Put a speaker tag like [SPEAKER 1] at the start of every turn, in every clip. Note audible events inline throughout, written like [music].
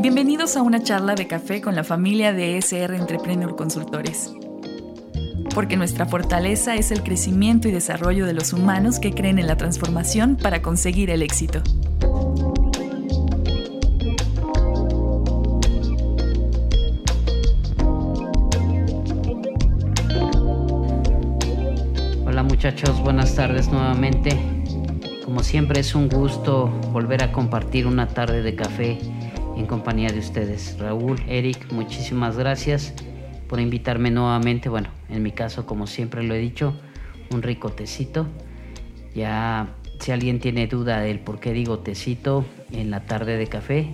[SPEAKER 1] Bienvenidos a una charla de café con la familia de SR Entrepreneur Consultores. Porque nuestra fortaleza es el crecimiento y desarrollo de los humanos que creen en la transformación para conseguir el éxito.
[SPEAKER 2] Hola muchachos, buenas tardes nuevamente. Como siempre es un gusto volver a compartir una tarde de café en compañía de ustedes. Raúl, Eric, muchísimas gracias por invitarme nuevamente. Bueno, en mi caso, como siempre lo he dicho, un rico tecito. Ya, si alguien tiene duda del por qué digo tecito en la tarde de café,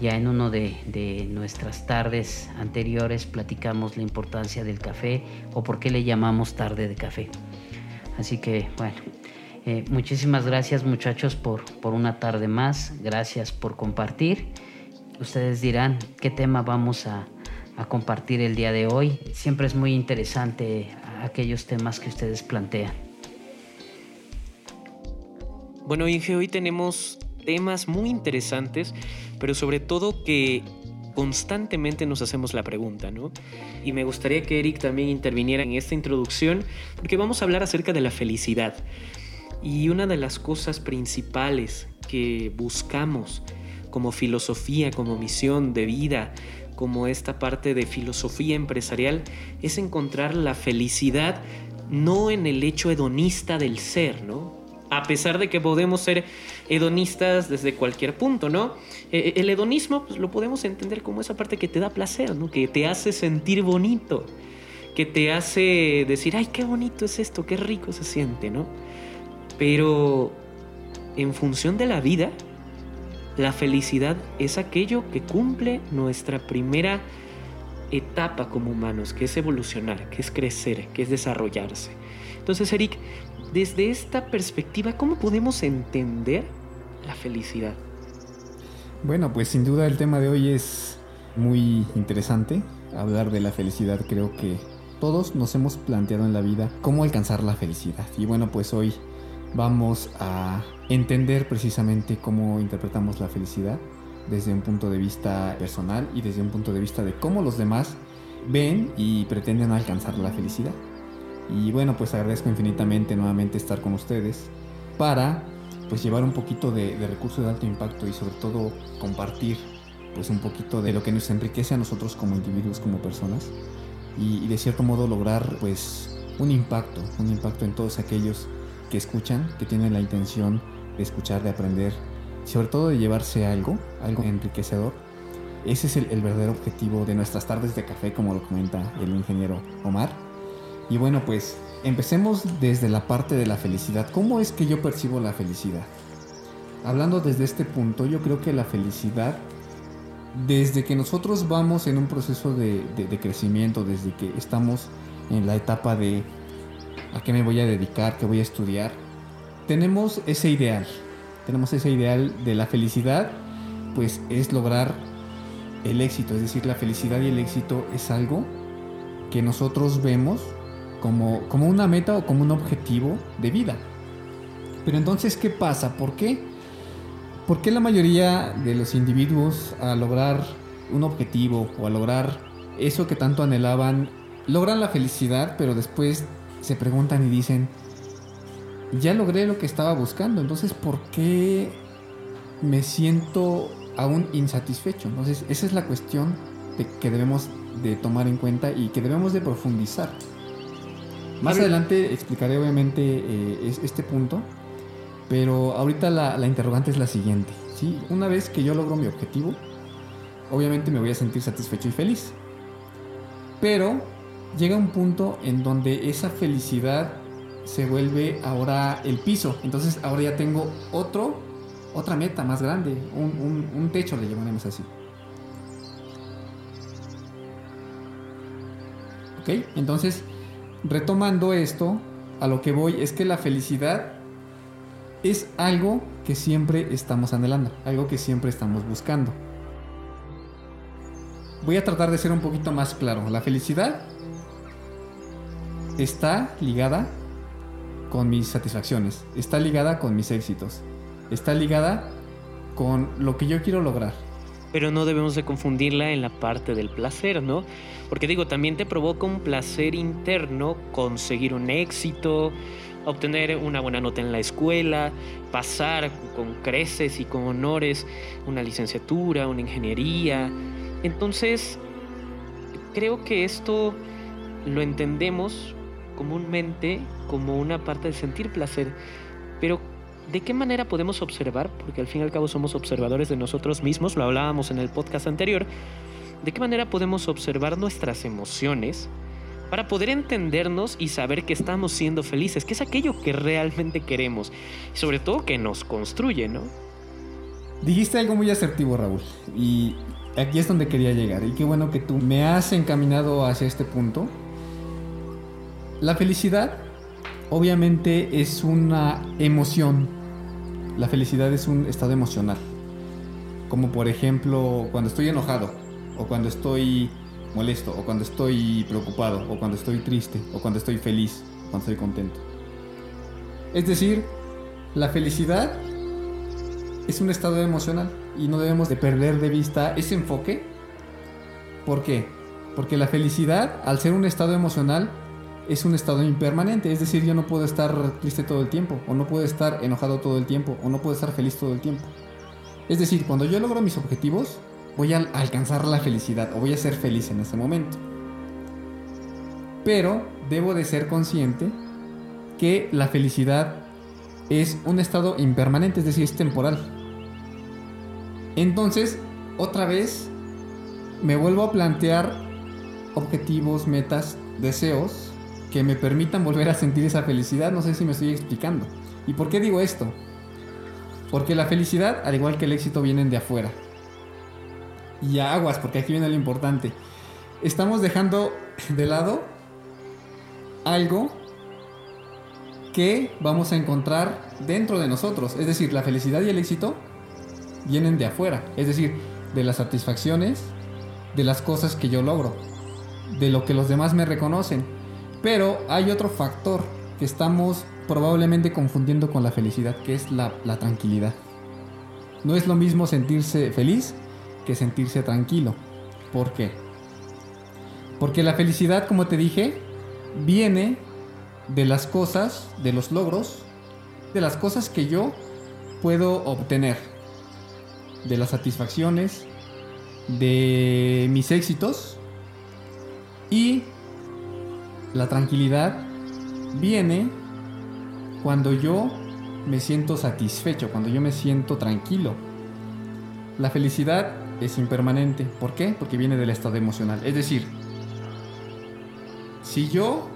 [SPEAKER 2] ya en uno de, nuestras tardes anteriores platicamos la importancia del café o por qué le llamamos tarde de café. Así que, bueno, eh, muchísimas gracias muchachos por, por una tarde más. Gracias por compartir. Ustedes dirán qué tema vamos a, compartir el día de hoy. Siempre es muy interesante aquellos temas que ustedes plantean.
[SPEAKER 3] Bueno, Inge, hoy tenemos temas muy interesantes, pero sobre todo que constantemente nos hacemos la pregunta, ¿no? Y me gustaría que Eric también interviniera en esta introducción, porque vamos a hablar acerca de la felicidad. Y una de las cosas principales que buscamos como filosofía, como misión de vida, como esta parte de filosofía empresarial, es encontrar la felicidad no en el hecho hedonista del ser, ¿no? A pesar de que podemos ser hedonistas desde cualquier punto, ¿no? E, e, el hedonismo pues, lo podemos entender como esa parte que te da placer, ¿no? Que te hace sentir bonito, que te hace decir, ay, qué bonito es esto, qué rico se siente, ¿no? Pero en función de la vida, la felicidad es aquello que cumple nuestra primera etapa como humanos, que es evolucionar, que es crecer, que es desarrollarse. Entonces, Eric, desde esta perspectiva, ¿cómo podemos entender la felicidad?
[SPEAKER 4] Bueno, pues sin duda el tema de hoy es muy interesante. Hablar de la felicidad creo que todos nos hemos planteado en la vida cómo alcanzar la felicidad. Y bueno, pues hoy vamos a entender precisamente cómo interpretamos la felicidad desde un punto de vista personal y desde un punto de vista de cómo los demás ven y pretenden alcanzar la felicidad. Y bueno, pues agradezco infinitamente nuevamente estar con ustedes para pues llevar un poquito de, recursos de alto impacto y sobre todo compartir pues un poquito de lo que nos enriquece a nosotros como individuos, como personas y, y de cierto modo lograr pues un impacto, un impacto en todos aquellos que escuchan, que tienen la intención de escuchar, de aprender, sobre todo de llevarse algo, algo enriquecedor. Ese es el, verdadero objetivo de nuestras tardes de café, como lo comenta el ingeniero Omar. Y bueno, pues empecemos desde la parte de la felicidad. ¿Cómo es que yo percibo la felicidad? Hablando desde este punto, yo creo que la felicidad, desde que nosotros vamos en un proceso de crecimiento, desde que estamos en la etapa de a qué me voy a dedicar, qué voy a estudiar. Tenemos ese ideal, tenemos ese ideal de la felicidad, pues es lograr el éxito, es decir, la felicidad y el éxito es algo que nosotros vemos como, como una meta o como un objetivo de vida. Pero entonces, ¿qué pasa? ¿Por qué? ¿Por qué la mayoría de los individuos a lograr un objetivo o a lograr eso que tanto anhelaban, logran la felicidad, pero después se preguntan y dicen, ya logré lo que estaba buscando, entonces ¿por qué me siento aún insatisfecho? Entonces esa es la cuestión que debemos de tomar en cuenta y que debemos de profundizar. Más adelante explicaré obviamente eh, este punto, pero ahorita la, la, interrogante es la siguiente. ¿sí? Una vez que yo logro mi objetivo, obviamente me voy a sentir satisfecho y feliz. Pero llega un punto en donde esa felicidad se vuelve ahora el piso. Entonces ahora ya tengo otro, otra meta más grande, un, techo le llamaremos así. ¿Ok? Entonces, retomando esto, a lo que voy es que la felicidad es algo que siempre estamos anhelando, algo que siempre estamos buscando. Voy a tratar de ser un poquito más claro. La felicidad está ligada con mis satisfacciones, está ligada con mis éxitos, está ligada con lo que yo quiero lograr.
[SPEAKER 3] pero no debemos de confundirla en la parte del placer, ¿no? Porque digo, también te provoca un placer interno conseguir un éxito, obtener una buena nota en la escuela, pasar con creces y con honores una licenciatura, una ingeniería. Entonces, creo que esto lo entendemos comúnmente como una parte de sentir placer, pero ¿de qué manera podemos observar? Porque al fin y al cabo somos observadores de nosotros mismos, lo hablábamos en el podcast anterior, ¿de qué manera podemos observar nuestras emociones para poder entendernos y saber que estamos siendo felices, que es aquello que realmente queremos y sobre todo que nos construye, ¿no?
[SPEAKER 4] Dijiste algo muy asertivo, Raúl, y aquí es donde quería llegar, y qué bueno que tú me has encaminado hacia este punto. La felicidad obviamente es una emoción, la felicidad es un estado emocional, como por ejemplo cuando estoy enojado o cuando estoy molesto, o cuando estoy preocupado, o cuando estoy triste, o cuando estoy feliz, o cuando estoy contento. Es decir, la felicidad es un estado emocional y no debemos de perder de vista ese enfoque. ¿Por qué? Porque la felicidad, al ser un estado emocional, es un estado impermanente. Es decir, yo no puedo estar triste todo el tiempo, o no puedo estar enojado todo el tiempo, o no puedo estar feliz todo el tiempo. Es decir, cuando yo logro mis objetivos, voy a alcanzar la felicidad o voy a ser feliz en ese momento. Pero debo de ser consciente que la felicidad es un estado impermanente, es decir, es temporal. Entonces, otra vez, me vuelvo a plantear objetivos, metas, deseos que me permitan volver a sentir esa felicidad. No sé si me estoy explicando. ¿Y por qué digo esto? Porque la felicidad, al igual que el éxito, vienen de afuera y aguas, porque aquí viene lo importante. Estamos dejando de lado algo que vamos a encontrar dentro de nosotros. Es decir, la felicidad y el éxito vienen de afuera. Es decir, de las satisfacciones, de las cosas que yo logro, de lo que los demás me reconocen. Pero hay otro factor que estamos probablemente confundiendo con la felicidad, que es la, tranquilidad. No es lo mismo sentirse feliz que sentirse tranquilo. ¿Por qué? Porque la felicidad, como te dije, viene de las cosas, de los logros, de las cosas que yo puedo obtener, de las satisfacciones, de mis éxitos y la tranquilidad viene cuando yo me siento satisfecho, cuando yo me siento tranquilo. La felicidad es impermanente. ¿Por qué? Porque viene del estado emocional. Es decir, si yo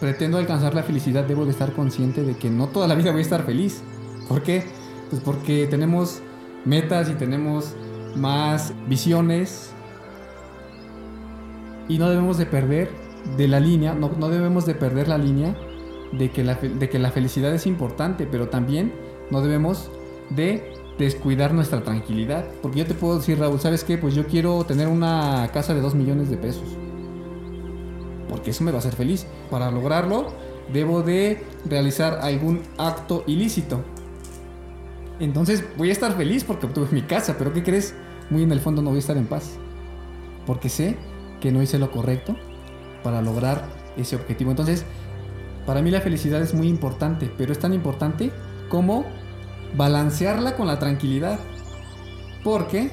[SPEAKER 4] pretendo alcanzar la felicidad, debo de estar consciente de que no toda la vida voy a estar feliz. ¿Por qué? Pues porque tenemos metas y tenemos más visiones y no debemos de perder de la línea, no, no debemos de perder la línea de que la, de que la felicidad es importante, pero también no debemos de descuidar nuestra tranquilidad. Porque yo te puedo decir, Raúl, ¿sabes qué? Pues yo quiero tener una casa de 2 millones de pesos. Porque eso me va a hacer feliz. Para lograrlo, debo de realizar algún acto ilícito. Entonces voy a estar feliz porque obtuve mi casa, pero ¿qué crees? Muy en el fondo no voy a estar en paz. Porque sé que no hice lo correcto para lograr ese objetivo. Entonces, para mí la felicidad es muy importante, pero es tan importante como balancearla con la tranquilidad. Porque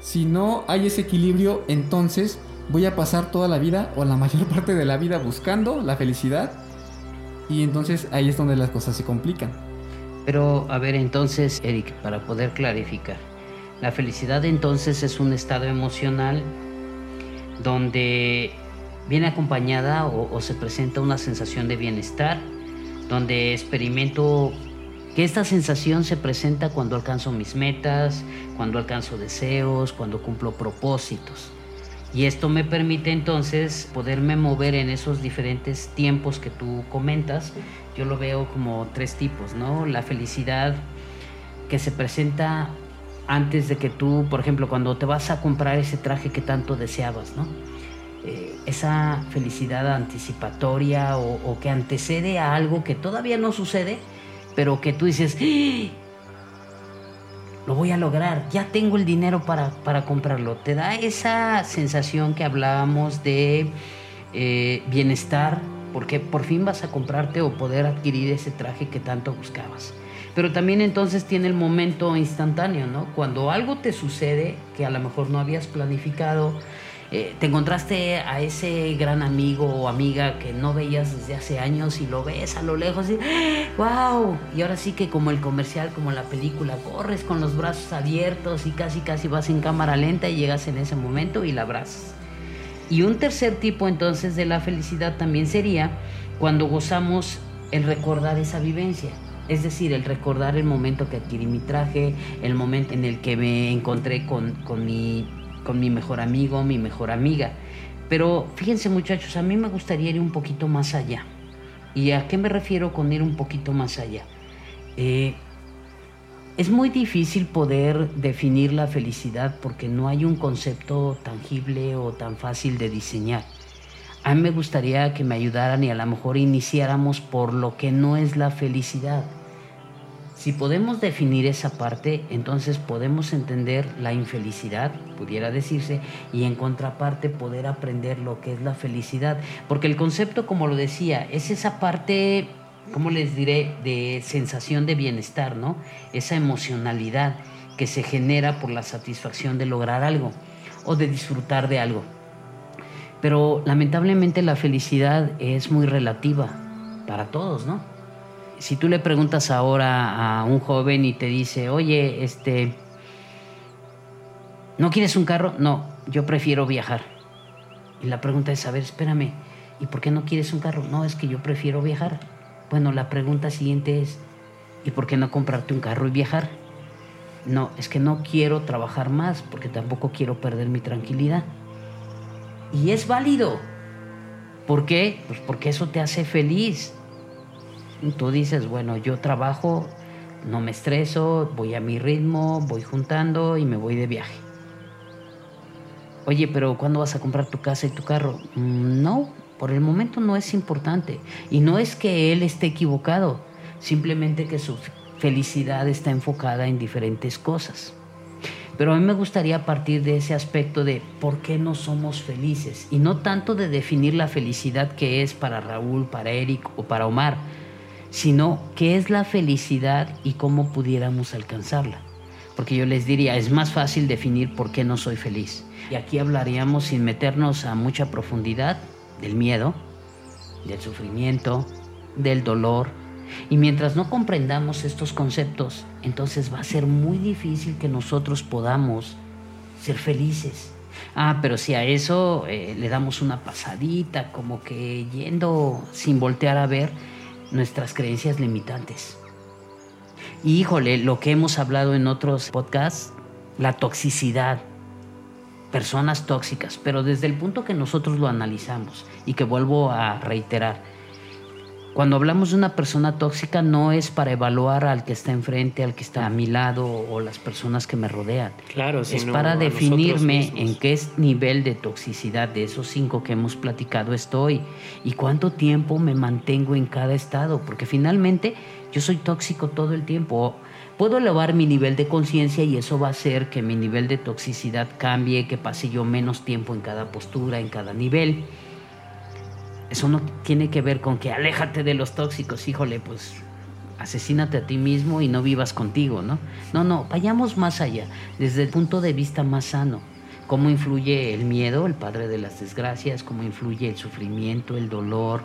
[SPEAKER 4] si no hay ese equilibrio, entonces voy a pasar toda la vida o la [laughs] mayor parte de la vida buscando la felicidad. Y entonces ahí es donde las cosas se complican.
[SPEAKER 2] Pero a ver, entonces, Eric, para poder clarificar, la felicidad entonces es un estado emocional donde viene acompañada o, o se presenta una sensación de bienestar, donde experimento que esta sensación se presenta cuando alcanzo mis metas, cuando alcanzo deseos, cuando cumplo propósitos. Y esto me permite entonces poderme mover en esos diferentes tiempos que tú comentas. Yo lo veo como tres tipos, ¿no? La felicidad que se presenta antes de que tú, por ejemplo, cuando te vas a comprar ese traje que tanto deseabas, ¿no? Eh, esa felicidad anticipatoria o, que antecede a algo que todavía no sucede, pero que tú dices, ¡Ah! lo voy a lograr, ya tengo el dinero para, para comprarlo. Te da esa sensación que hablábamos de eh, bienestar, porque por fin vas a comprarte o poder adquirir ese traje que tanto buscabas. Pero también entonces tiene el momento instantáneo, ¿no? Cuando algo te sucede que a lo mejor no habías planificado, eh, te encontraste a ese gran amigo o amiga que no veías desde hace años y lo ves a lo lejos y ¡wow! Y ahora sí que como el comercial, como la película, corres con los brazos abiertos y casi casi vas en cámara lenta y llegas en ese momento y la abrazas. Y un tercer tipo entonces de la felicidad también sería cuando gozamos el recordar esa vivencia. Es decir, el recordar el momento que adquirí mi traje, el momento en el que me encontré con, con mi con mi mejor amigo, mi mejor amiga. Pero fíjense muchachos, a mí me gustaría ir un poquito más allá. ¿Y a qué me refiero con ir un poquito más allá? Eh, es muy difícil poder definir la felicidad porque no hay un concepto tangible o tan fácil de diseñar. A mí me gustaría que me ayudaran y a lo mejor iniciáramos por lo que no es la felicidad. Si podemos definir esa parte, entonces podemos entender la infelicidad, pudiera decirse, y en contraparte poder aprender lo que es la felicidad. Porque el concepto, como lo decía, es esa parte, ¿cómo les diré?, de sensación de bienestar, ¿no? Esa emocionalidad que se genera por la satisfacción de lograr algo o de disfrutar de algo. Pero lamentablemente la felicidad es muy relativa para todos, ¿no? Si tú le preguntas ahora a un joven y te dice, oye, este, ¿no quieres un carro? No, yo prefiero viajar. Y la pregunta es, a ver, espérame, ¿y por qué no quieres un carro? No, es que yo prefiero viajar. Bueno, la pregunta siguiente es, ¿y por qué no comprarte un carro y viajar? No, es que no quiero trabajar más porque tampoco quiero perder mi tranquilidad. Y es válido. ¿Por qué? Pues porque eso te hace feliz tú dices, bueno, yo trabajo, no me estreso, voy a mi ritmo, voy juntando y me voy de viaje. Oye, pero ¿cuándo vas a comprar tu casa y tu carro? Mm, no, por el momento no es importante. Y no es que él esté equivocado, simplemente que su felicidad está enfocada en diferentes cosas. Pero a mí me gustaría partir de ese aspecto de por qué no somos felices y no tanto de definir la felicidad que es para Raúl, para Eric o para Omar, sino qué es la felicidad y cómo pudiéramos alcanzarla. Porque yo les diría, es más fácil definir por qué no soy feliz. Y aquí hablaríamos sin meternos a mucha profundidad del miedo, del sufrimiento, del dolor. Y mientras no comprendamos estos conceptos, entonces va a ser muy difícil que nosotros podamos ser felices. Ah, pero si a eso eh, le damos una pasadita, como que yendo sin voltear a ver, nuestras creencias limitantes. Y híjole, lo que hemos hablado en otros podcasts, la toxicidad, personas tóxicas, pero desde el punto que nosotros lo analizamos y que vuelvo a reiterar, cuando hablamos de una persona tóxica no es para evaluar al que está enfrente, al que está a mi lado o las personas que me rodean.
[SPEAKER 3] Claro,
[SPEAKER 2] es para definirme en qué nivel de toxicidad de esos cinco que hemos platicado estoy y cuánto tiempo me mantengo en cada estado, porque finalmente yo soy tóxico todo el tiempo. Puedo elevar mi nivel de conciencia y eso va a hacer que mi nivel de toxicidad cambie, que pase yo menos tiempo en cada postura, en cada nivel eso no tiene que ver con que aléjate de los tóxicos, híjole, pues asesínate a ti mismo y no vivas contigo, ¿no? No, no, vayamos más allá, desde el punto de vista más sano. Cómo influye el miedo, el padre de las desgracias, cómo influye el sufrimiento, el dolor.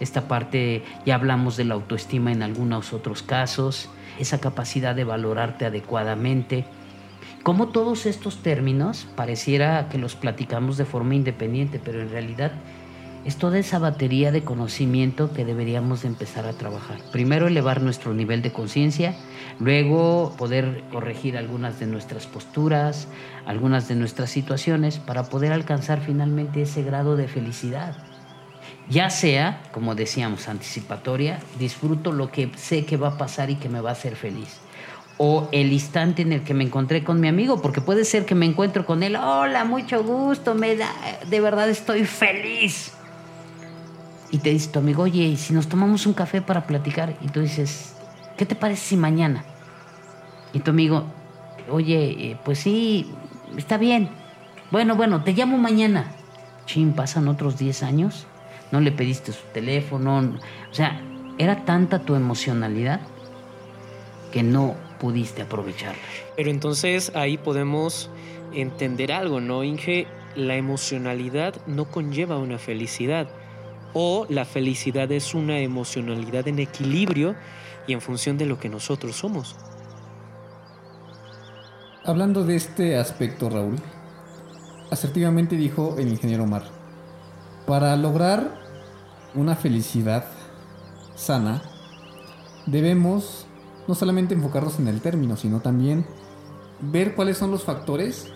[SPEAKER 2] Esta parte, ya hablamos de la autoestima en algunos otros casos, esa capacidad de valorarte adecuadamente. Cómo todos estos términos pareciera que los platicamos de forma independiente, pero en realidad es toda esa batería de conocimiento que deberíamos de empezar a trabajar. Primero elevar nuestro nivel de conciencia, luego poder corregir algunas de nuestras posturas, algunas de nuestras situaciones para poder alcanzar finalmente ese grado de felicidad. Ya sea, como decíamos, anticipatoria, disfruto lo que sé que va a pasar y que me va a hacer feliz o el instante en el que me encontré con mi amigo, porque puede ser que me encuentro con él, hola, mucho gusto, me da, de verdad estoy feliz y te dice tu amigo, oye, ¿y si nos tomamos un café para platicar? Y tú dices, ¿qué te parece si mañana? Y tu amigo, oye, eh, pues sí, está bien. Bueno, bueno, te llamo mañana. Chin, pasan otros 10 años. No le pediste su teléfono. O sea, era tanta tu emocionalidad que no pudiste aprovecharla.
[SPEAKER 3] Pero entonces ahí podemos entender algo, ¿no, Inge? La emocionalidad no conlleva una felicidad. O la felicidad es una emocionalidad en equilibrio y en función de lo que nosotros somos.
[SPEAKER 4] Hablando de este aspecto, Raúl, asertivamente dijo el ingeniero Omar, para lograr una felicidad sana, debemos no solamente enfocarnos en el término, sino también ver cuáles son los factores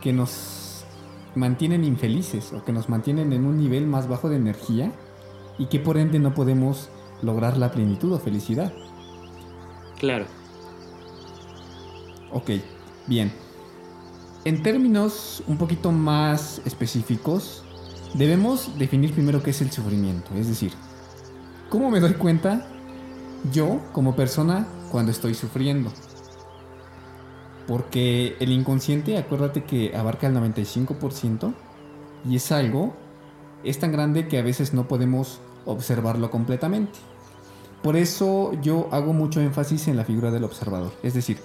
[SPEAKER 4] que nos mantienen infelices o que nos mantienen en un nivel más bajo de energía y que por ende no podemos lograr la plenitud o felicidad.
[SPEAKER 3] Claro.
[SPEAKER 4] Ok, bien. En términos un poquito más específicos, debemos definir primero qué es el sufrimiento. Es decir, ¿cómo me doy cuenta yo como persona cuando estoy sufriendo? Porque el inconsciente, acuérdate que abarca el 95% y es algo, es tan grande que a veces no podemos observarlo completamente. Por eso yo hago mucho énfasis en la figura del observador. Es decir,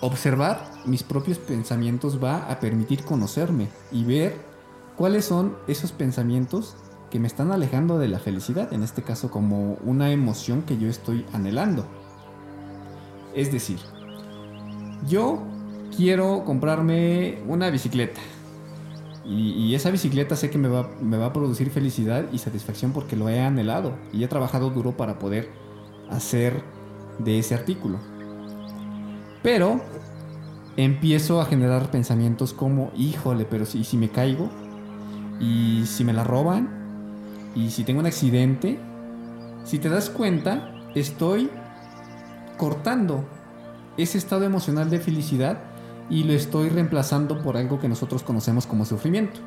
[SPEAKER 4] observar mis propios pensamientos va a permitir conocerme y ver cuáles son esos pensamientos que me están alejando de la felicidad, en este caso como una emoción que yo estoy anhelando. Es decir, yo quiero comprarme una bicicleta. Y, esa bicicleta sé que me va, me va a producir felicidad y satisfacción porque lo he anhelado y he trabajado duro para poder hacer de ese artículo. Pero empiezo a generar pensamientos como, híjole, pero si, si me caigo, y si me la roban, y si tengo un accidente, si te das cuenta, estoy cortando ese estado emocional de felicidad y lo estoy reemplazando por algo que nosotros conocemos como sufrimiento.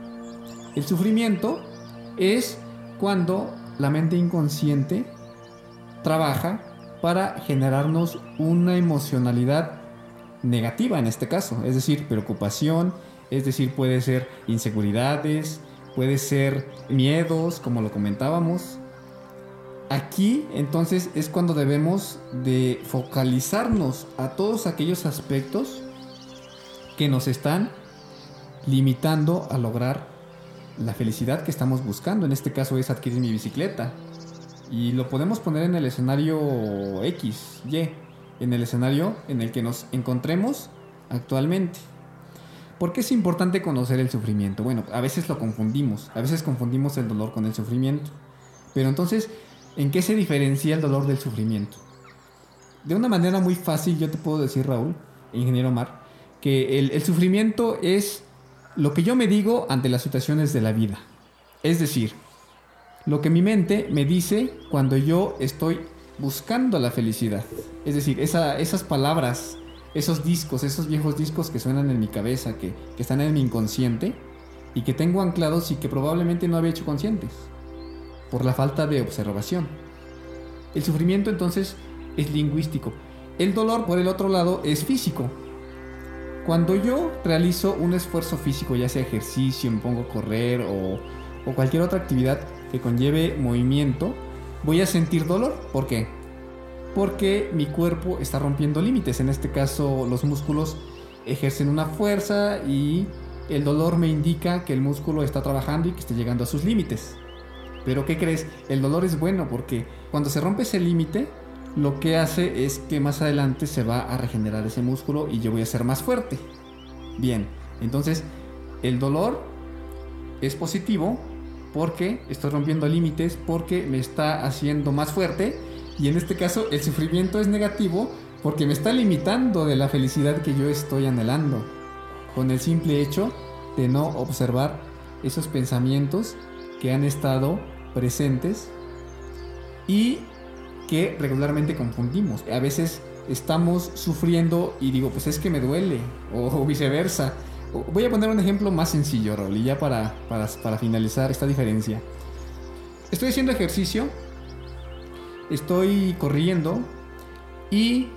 [SPEAKER 4] El sufrimiento es cuando la mente inconsciente trabaja para generarnos una emocionalidad negativa en este caso, es decir, preocupación, es decir, puede ser inseguridades, puede ser miedos, como lo comentábamos. Aquí entonces es cuando debemos de focalizarnos a todos aquellos aspectos que nos están limitando a lograr la felicidad que estamos buscando. En este caso es adquirir mi bicicleta, y lo podemos poner en el escenario X, Y, en el escenario en el que nos encontremos actualmente. ¿Por qué es importante conocer el sufrimiento? Bueno, a veces lo confundimos, a veces confundimos el dolor con el sufrimiento. Pero entonces, ¿en qué se diferencia el dolor del sufrimiento? De una manera muy fácil yo te puedo decir, Raúl, ingeniero Mar, que el, sufrimiento es lo que yo me digo ante las situaciones de la vida. Es decir, lo que mi mente me dice cuando yo estoy buscando la felicidad. Es decir, esas palabras, esos discos, esos viejos discos que suenan en mi cabeza, que, que están en mi inconsciente y que tengo anclados y que probablemente no había hecho conscientes por la falta de observación. El sufrimiento entonces es lingüístico. El dolor, por el otro lado, es físico. Cuando yo realizo un esfuerzo físico, ya sea ejercicio, me pongo a correr o, o cualquier otra actividad, que conlleve movimiento, voy a sentir dolor. ¿Por qué? Porque mi cuerpo está rompiendo límites. En este caso, los músculos ejercen una fuerza y el dolor me indica que el músculo está trabajando y que está llegando a sus límites. Pero ¿qué crees? El dolor es bueno porque cuando se rompe ese límite, lo que hace es que más adelante se va a regenerar ese músculo y yo voy a ser más fuerte. Bien, entonces el dolor es positivo porque estoy rompiendo límites, porque me está haciendo más fuerte y en este caso el sufrimiento es negativo porque me está limitando de la felicidad que yo estoy anhelando, con el simple hecho de no observar esos pensamientos que han estado presentes y regularmente confundimos. A veces estamos sufriendo y digo, pues es que me duele, o viceversa. Voy a poner un ejemplo más sencillo, Raúl, y ya para, para, finalizar esta diferencia. Estoy haciendo ejercicio, estoy corriendo y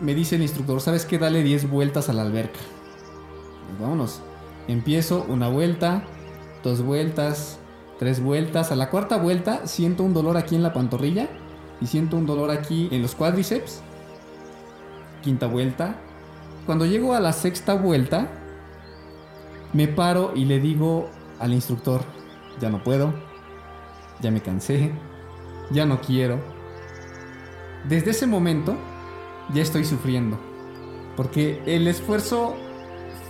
[SPEAKER 4] me dice el instructor, ¿sabes qué? Dale 10 vueltas a la alberca. Vámonos. Empiezo una vuelta, dos vueltas, tres vueltas. A la cuarta vuelta siento un dolor aquí en la pantorrilla y siento un dolor aquí en los cuádriceps. Quinta vuelta. Cuando llego a la sexta vuelta, me paro y le digo al instructor, ya no puedo, ya me cansé, ya no quiero. Desde ese momento ya estoy sufriendo, porque el esfuerzo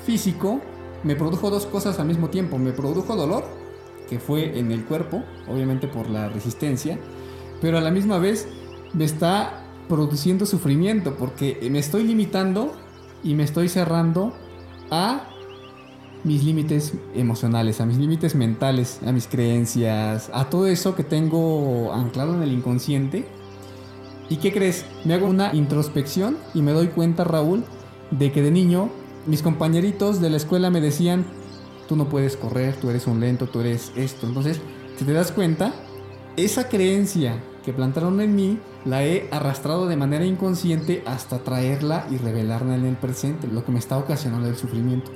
[SPEAKER 4] físico me produjo dos cosas al mismo tiempo. Me produjo dolor, que fue en el cuerpo, obviamente por la resistencia, pero a la misma vez me está produciendo sufrimiento, porque me estoy limitando y me estoy cerrando a mis límites emocionales, a mis límites mentales, a mis creencias, a todo eso que tengo anclado en el inconsciente. ¿Y qué crees? Me hago una introspección y me doy cuenta, Raúl, de que de niño mis compañeritos de la escuela me decían, tú no puedes correr, tú eres un lento, tú eres esto. Entonces, si te das cuenta, esa creencia que plantaron en mí la he arrastrado de manera inconsciente hasta traerla y revelarla en el presente, lo que me está ocasionando el sufrimiento.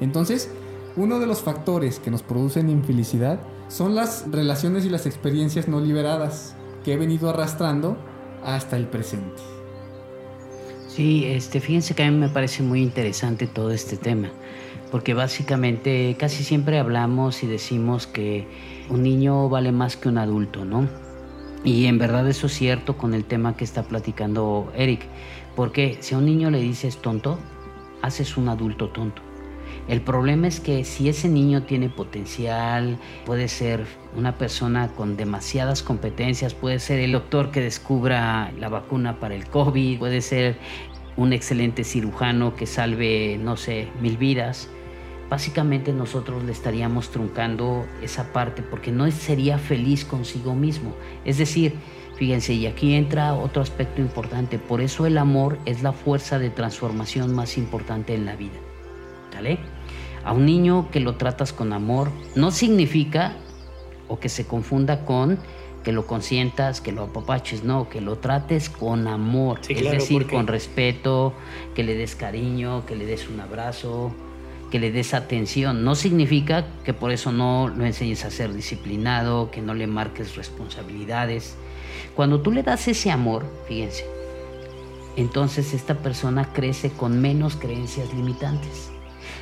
[SPEAKER 4] Entonces, uno de los factores que nos producen infelicidad son las relaciones y las experiencias no liberadas que he venido arrastrando hasta el presente.
[SPEAKER 2] Sí, este, fíjense que a mí me parece muy interesante todo este tema, porque básicamente casi siempre hablamos y decimos que un niño vale más que un adulto, ¿no? Y en verdad eso es cierto con el tema que está platicando Eric, porque si a un niño le dices tonto, haces un adulto tonto. El problema es que si ese niño tiene potencial, puede ser una persona con demasiadas competencias, puede ser el doctor que descubra la vacuna para el COVID, puede ser un excelente cirujano que salve, no sé, mil vidas. Básicamente nosotros le estaríamos truncando esa parte porque no sería feliz consigo mismo. Es decir, fíjense, y aquí entra otro aspecto importante, por eso el amor es la fuerza de transformación más importante en la vida. ¿Vale? A un niño que lo tratas con amor no significa o que se confunda con que lo consientas, que lo apapaches, no, que lo trates con amor, es decir, con respeto, que le des cariño, que le des un abrazo, que le des atención. No significa que por eso no lo enseñes a ser disciplinado, que no le marques responsabilidades. Cuando tú le das ese amor, fíjense, entonces esta persona crece con menos creencias limitantes.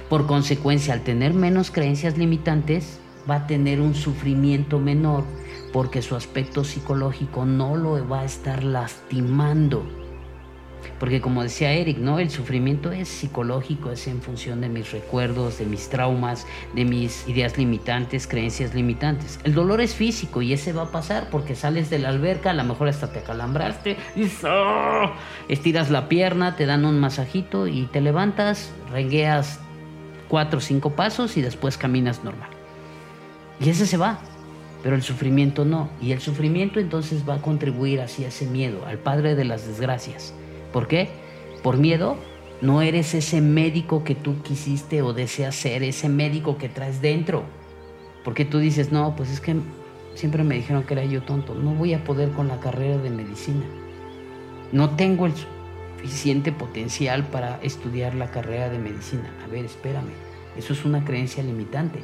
[SPEAKER 2] Por consecuencia, al tener menos creencias limitantes, va a tener un sufrimiento menor porque su aspecto psicológico no lo va a estar lastimando. Porque como decía Eric, ¿no? El sufrimiento es psicológico, es en función de mis recuerdos, de mis traumas, de mis ideas limitantes, creencias limitantes. El dolor es físico y ese va a pasar porque sales de la alberca, a lo mejor hasta te acalambraste, y estiras la pierna, te dan un masajito y te levantas, rengueas cuatro o cinco pasos y después caminas normal. Y ese se va, pero el sufrimiento no. Y el sufrimiento entonces va a contribuir hacia ese miedo, al padre de las desgracias. ¿Por qué? Por miedo no eres ese médico que tú quisiste o deseas ser, ese médico que traes dentro. Porque tú dices, no, pues es que siempre me dijeron que era yo tonto, no voy a poder con la carrera de medicina. No tengo el suficiente potencial para estudiar la carrera de medicina. A ver, espérame, eso es una creencia limitante.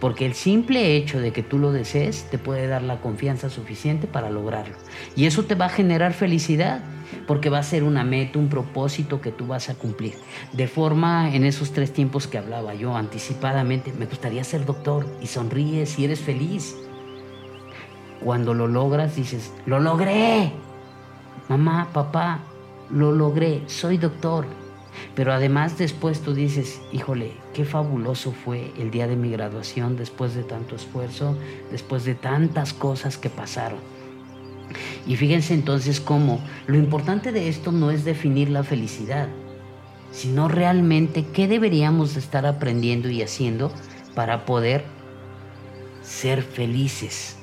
[SPEAKER 2] Porque el simple hecho de que tú lo desees te puede dar la confianza suficiente para lograrlo. Y eso te va a generar felicidad, porque va a ser una meta, un propósito que tú vas a cumplir. De forma, en esos tres tiempos que hablaba yo anticipadamente, me gustaría ser doctor y sonríes y eres feliz. Cuando lo logras, dices, lo logré. Mamá, papá, lo logré, soy doctor. Pero además después tú dices, híjole, qué fabuloso fue el día de mi graduación después de tanto esfuerzo, después de tantas cosas que pasaron. Y fíjense entonces cómo lo importante de esto no es definir la felicidad, sino realmente qué deberíamos estar aprendiendo y haciendo para poder ser felices.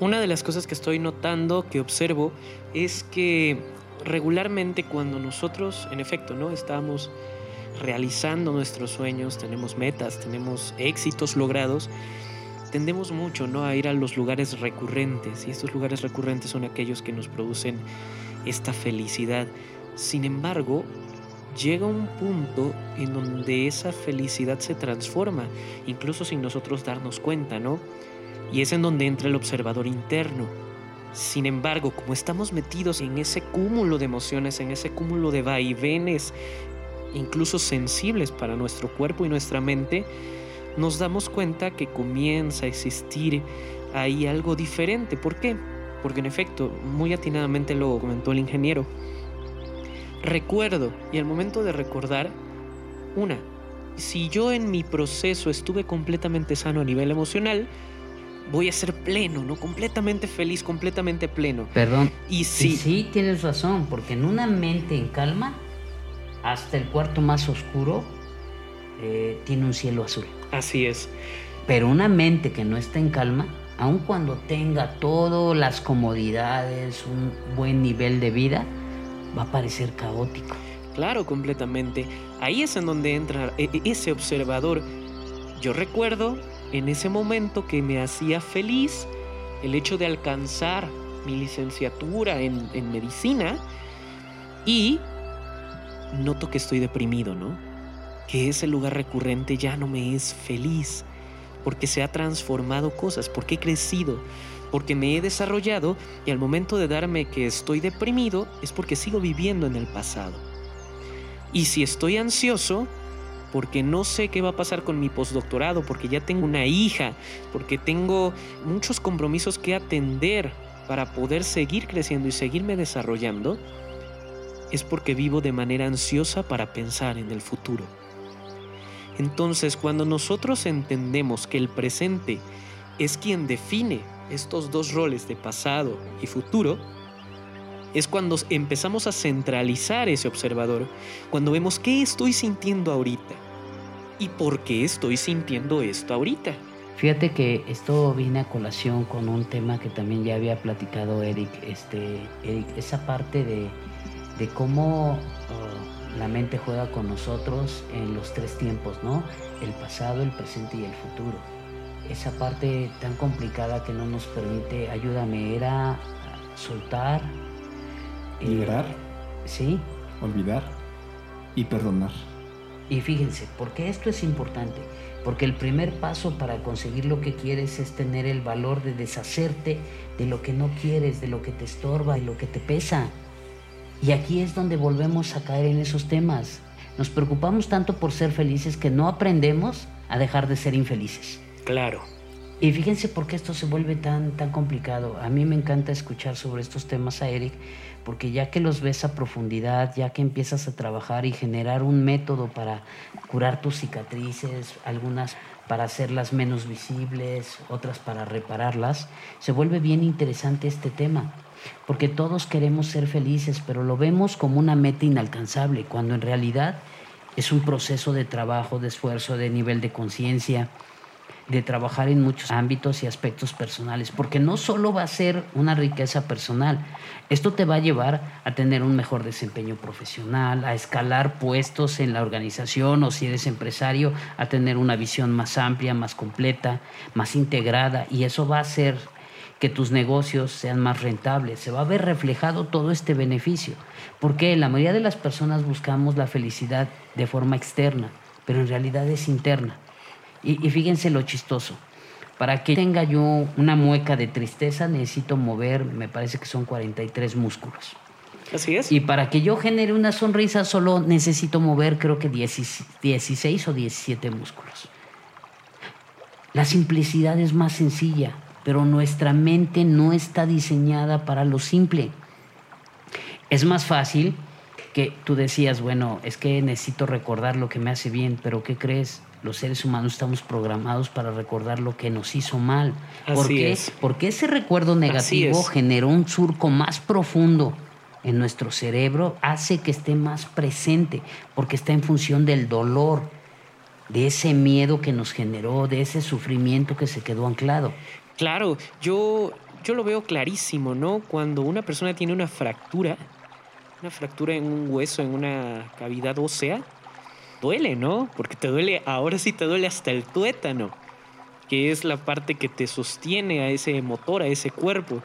[SPEAKER 3] Una de las cosas que estoy notando, que observo, es que regularmente cuando nosotros, en efecto, ¿no? Estamos realizando nuestros sueños, tenemos metas, tenemos éxitos logrados, tendemos mucho ¿no? a ir a los lugares recurrentes y estos lugares recurrentes son aquellos que nos producen esta felicidad. Sin embargo, llega un punto en donde esa felicidad se transforma, incluso sin nosotros darnos cuenta, ¿no? Y es en donde entra el observador interno. Sin embargo, como estamos metidos en ese cúmulo de emociones, en ese cúmulo de vaivenes, incluso sensibles para nuestro cuerpo y nuestra mente, nos damos cuenta que comienza a existir ahí algo diferente. ¿Por qué? Porque en efecto, muy atinadamente lo comentó el ingeniero, recuerdo y al momento de recordar, una, si yo en mi proceso estuve completamente sano a nivel emocional, voy a ser pleno, ¿no? Completamente feliz, completamente pleno.
[SPEAKER 2] Perdón. Y sí. sí, tienes razón, porque en una mente en calma, hasta el cuarto más oscuro eh, tiene un cielo azul.
[SPEAKER 3] Así es.
[SPEAKER 2] Pero una mente que no está en calma, aun cuando tenga todas las comodidades, un buen nivel de vida, va a parecer caótico.
[SPEAKER 3] Claro, completamente. Ahí es en donde entra e, e, ese observador. Yo recuerdo en ese momento que me hacía feliz el hecho de alcanzar mi licenciatura en, medicina y noto que estoy deprimido, ¿no? Que ese lugar recurrente ya no me es feliz porque se ha transformado cosas, porque he crecido, porque me he desarrollado y al momento de darme que estoy deprimido es porque sigo viviendo en el pasado. Y si estoy ansioso, porque no sé qué va a pasar con mi postdoctorado, porque ya tengo una hija, porque tengo muchos compromisos que atender para poder seguir creciendo y seguirme desarrollando, es porque vivo de manera ansiosa para pensar en el futuro. Entonces, cuando nosotros entendemos que el presente es quien define estos dos roles de pasado y futuro, es cuando empezamos a centralizar ese observador, cuando vemos qué estoy sintiendo ahorita y por qué estoy sintiendo esto ahorita.
[SPEAKER 2] Fíjate que esto viene a colación con un tema que también ya había platicado Eric, este, esa parte de, de cómo uh, la mente juega con nosotros en los tres tiempos, ¿no? El pasado, el presente y el futuro esa parte tan complicada que no nos permite, ayúdame, era soltar.
[SPEAKER 4] Eh, Liberar.
[SPEAKER 2] sí.
[SPEAKER 4] Olvidar y perdonar.
[SPEAKER 2] Y fíjense, ¿por qué esto es importante? Porque el primer paso para conseguir lo que quieres es tener el valor de deshacerte de lo que no quieres, de lo que te estorba y lo que te pesa. Y aquí es donde volvemos a caer en esos temas. Nos preocupamos tanto por ser felices que no aprendemos a dejar de ser infelices.
[SPEAKER 3] Claro.
[SPEAKER 2] Y fíjense por qué esto se vuelve tan, tan complicado. A mí me encanta escuchar sobre estos temas a Eric, porque ya que los ves a profundidad, ya que empiezas a trabajar y generar un método para curar tus cicatrices, algunas para hacerlas menos visibles, otras para repararlas, se vuelve bien interesante este tema. Porque todos queremos ser felices, pero lo vemos como una meta inalcanzable, cuando en realidad es un proceso de trabajo, de esfuerzo, de nivel de conciencia, de trabajar en muchos ámbitos y aspectos personales, porque no solo va a ser una riqueza personal, esto te va a llevar a tener un mejor desempeño profesional, a escalar puestos en la organización o si eres empresario, a tener una visión más amplia, más completa, más integrada, y eso va a hacer que tus negocios sean más rentables, se va a ver reflejado todo este beneficio, porque la mayoría de las personas buscamos la felicidad de forma externa, pero en realidad es interna. Y, fíjense lo chistoso. Para que tenga yo una mueca de tristeza necesito mover, me parece que son 43 músculos.
[SPEAKER 3] Así es.
[SPEAKER 2] Y para que yo genere una sonrisa solo necesito mover creo que 16 o 17 músculos. La simplicidad es más sencilla, pero nuestra mente no está diseñada para lo simple. Es más fácil que tú decías, bueno, es que necesito recordar lo que me hace bien, pero ¿qué crees? Los seres humanos estamos programados para recordar lo que nos hizo mal. ¿Por qué? Porque ese recuerdo negativo generó un surco más profundo en nuestro cerebro, hace que esté más presente, porque está en función del dolor, de ese miedo que nos generó, de ese sufrimiento que se quedó anclado.
[SPEAKER 3] Claro, yo, yo lo veo clarísimo, ¿no? Cuando una persona tiene una fractura, una fractura en un hueso, en una cavidad ósea, duele, ¿no? Porque te duele, ahora sí te duele hasta el tuétano, que es la parte que te sostiene a ese motor, a ese cuerpo.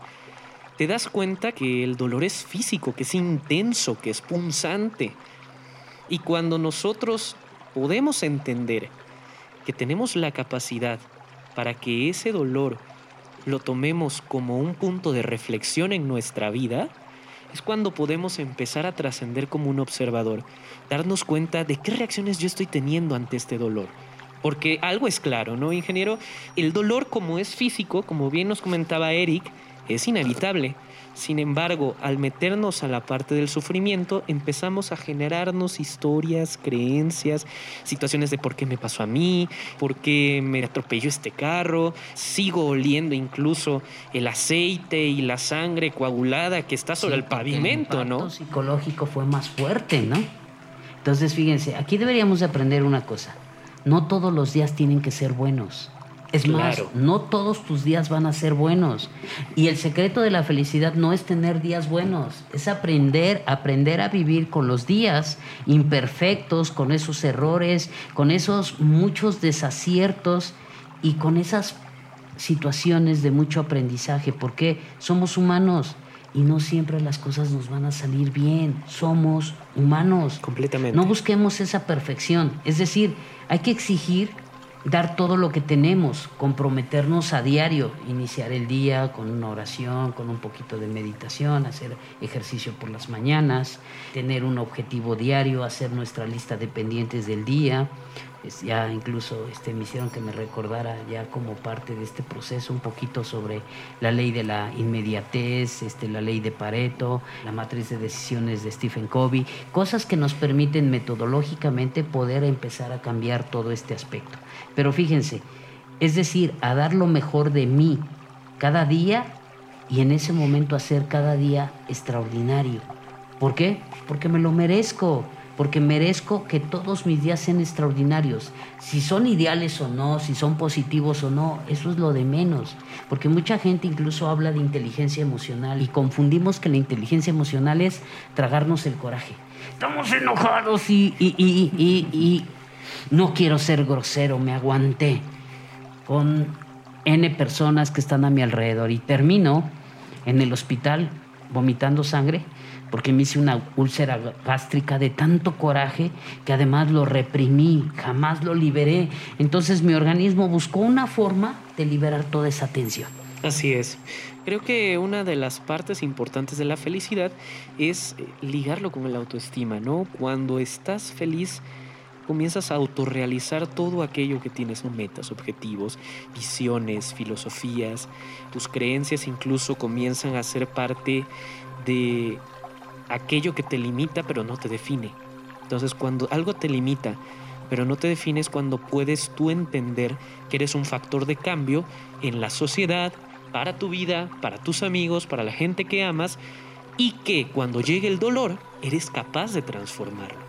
[SPEAKER 3] te das cuenta que el dolor es físico, que es intenso, que es punzante. Y cuando nosotros podemos entender que tenemos la capacidad para que ese dolor lo tomemos como un punto de reflexión en nuestra vida, es cuando podemos empezar a trascender como un observador, darnos cuenta de qué reacciones yo estoy teniendo ante este dolor. Porque algo es claro, ¿no, ingeniero? El dolor como es físico, como bien nos comentaba Eric, es inevitable. Sin embargo, al meternos a la parte del sufrimiento, empezamos a generarnos historias, creencias, situaciones de por qué me pasó a mí, por qué me atropelló este carro, sigo oliendo incluso el aceite y la sangre coagulada que está sobre el pavimento,
[SPEAKER 2] el
[SPEAKER 3] ¿no?
[SPEAKER 2] psicológico fue más fuerte, ¿no? Entonces, fíjense, aquí deberíamos aprender una cosa. No todos los días tienen que ser buenos. Es más, no todos tus días van a ser buenos. Y el secreto de la felicidad no es tener días buenos, es aprender, aprender a vivir con los días imperfectos, con esos errores, con esos muchos desaciertos y con esas situaciones de mucho aprendizaje, porque somos humanos y no siempre las cosas nos van a salir bien. Somos humanos.
[SPEAKER 3] Completamente.
[SPEAKER 2] No busquemos esa perfección. Es decir, hay que exigir dar todo lo que tenemos, comprometernos a diario, iniciar el día con una oración, con un poquito de meditación, hacer ejercicio por las mañanas, tener un objetivo diario, hacer nuestra lista de pendientes del día. ya incluso este, me hicieron que me recordara ya como parte de este proceso un poquito sobre la ley de la inmediatez, este, la ley de Pareto, la matriz de decisiones de Stephen Covey, cosas que nos permiten metodológicamente poder empezar a cambiar todo este aspecto. Pero fíjense, es decir, a dar lo mejor de mí cada día y en ese momento hacer cada día extraordinario. ¿Por qué? Porque me lo merezco, porque merezco que todos mis días sean extraordinarios. Si son ideales o no, si son positivos o no, eso es lo de menos. Porque mucha gente incluso habla de inteligencia emocional y confundimos que la inteligencia emocional es tragarnos el coraje. Estamos enojados y, y, y, y no quiero ser grosero, me aguanté con N personas que están a mi alrededor y termino en el hospital vomitando sangre porque me hice una úlcera gástrica de tanto coraje que además lo reprimí, jamás lo liberé. Entonces mi organismo buscó una forma de liberar toda esa tensión.
[SPEAKER 3] Así es. Creo que una de las partes importantes de la felicidad es eh, ligarlo con el autoestima, ¿no? Cuando estás feliz, comienzas a autorrealizar todo aquello que tienes, metas, objetivos, visiones, filosofías, tus creencias incluso comienzan a ser parte de aquello que te limita pero no te define. Entonces cuando algo te limita pero no te defines cuando puedes tú entender que eres un factor de cambio en la sociedad, para tu vida, para tus amigos, para la gente que amas y que cuando llegue el dolor eres capaz de transformarlo.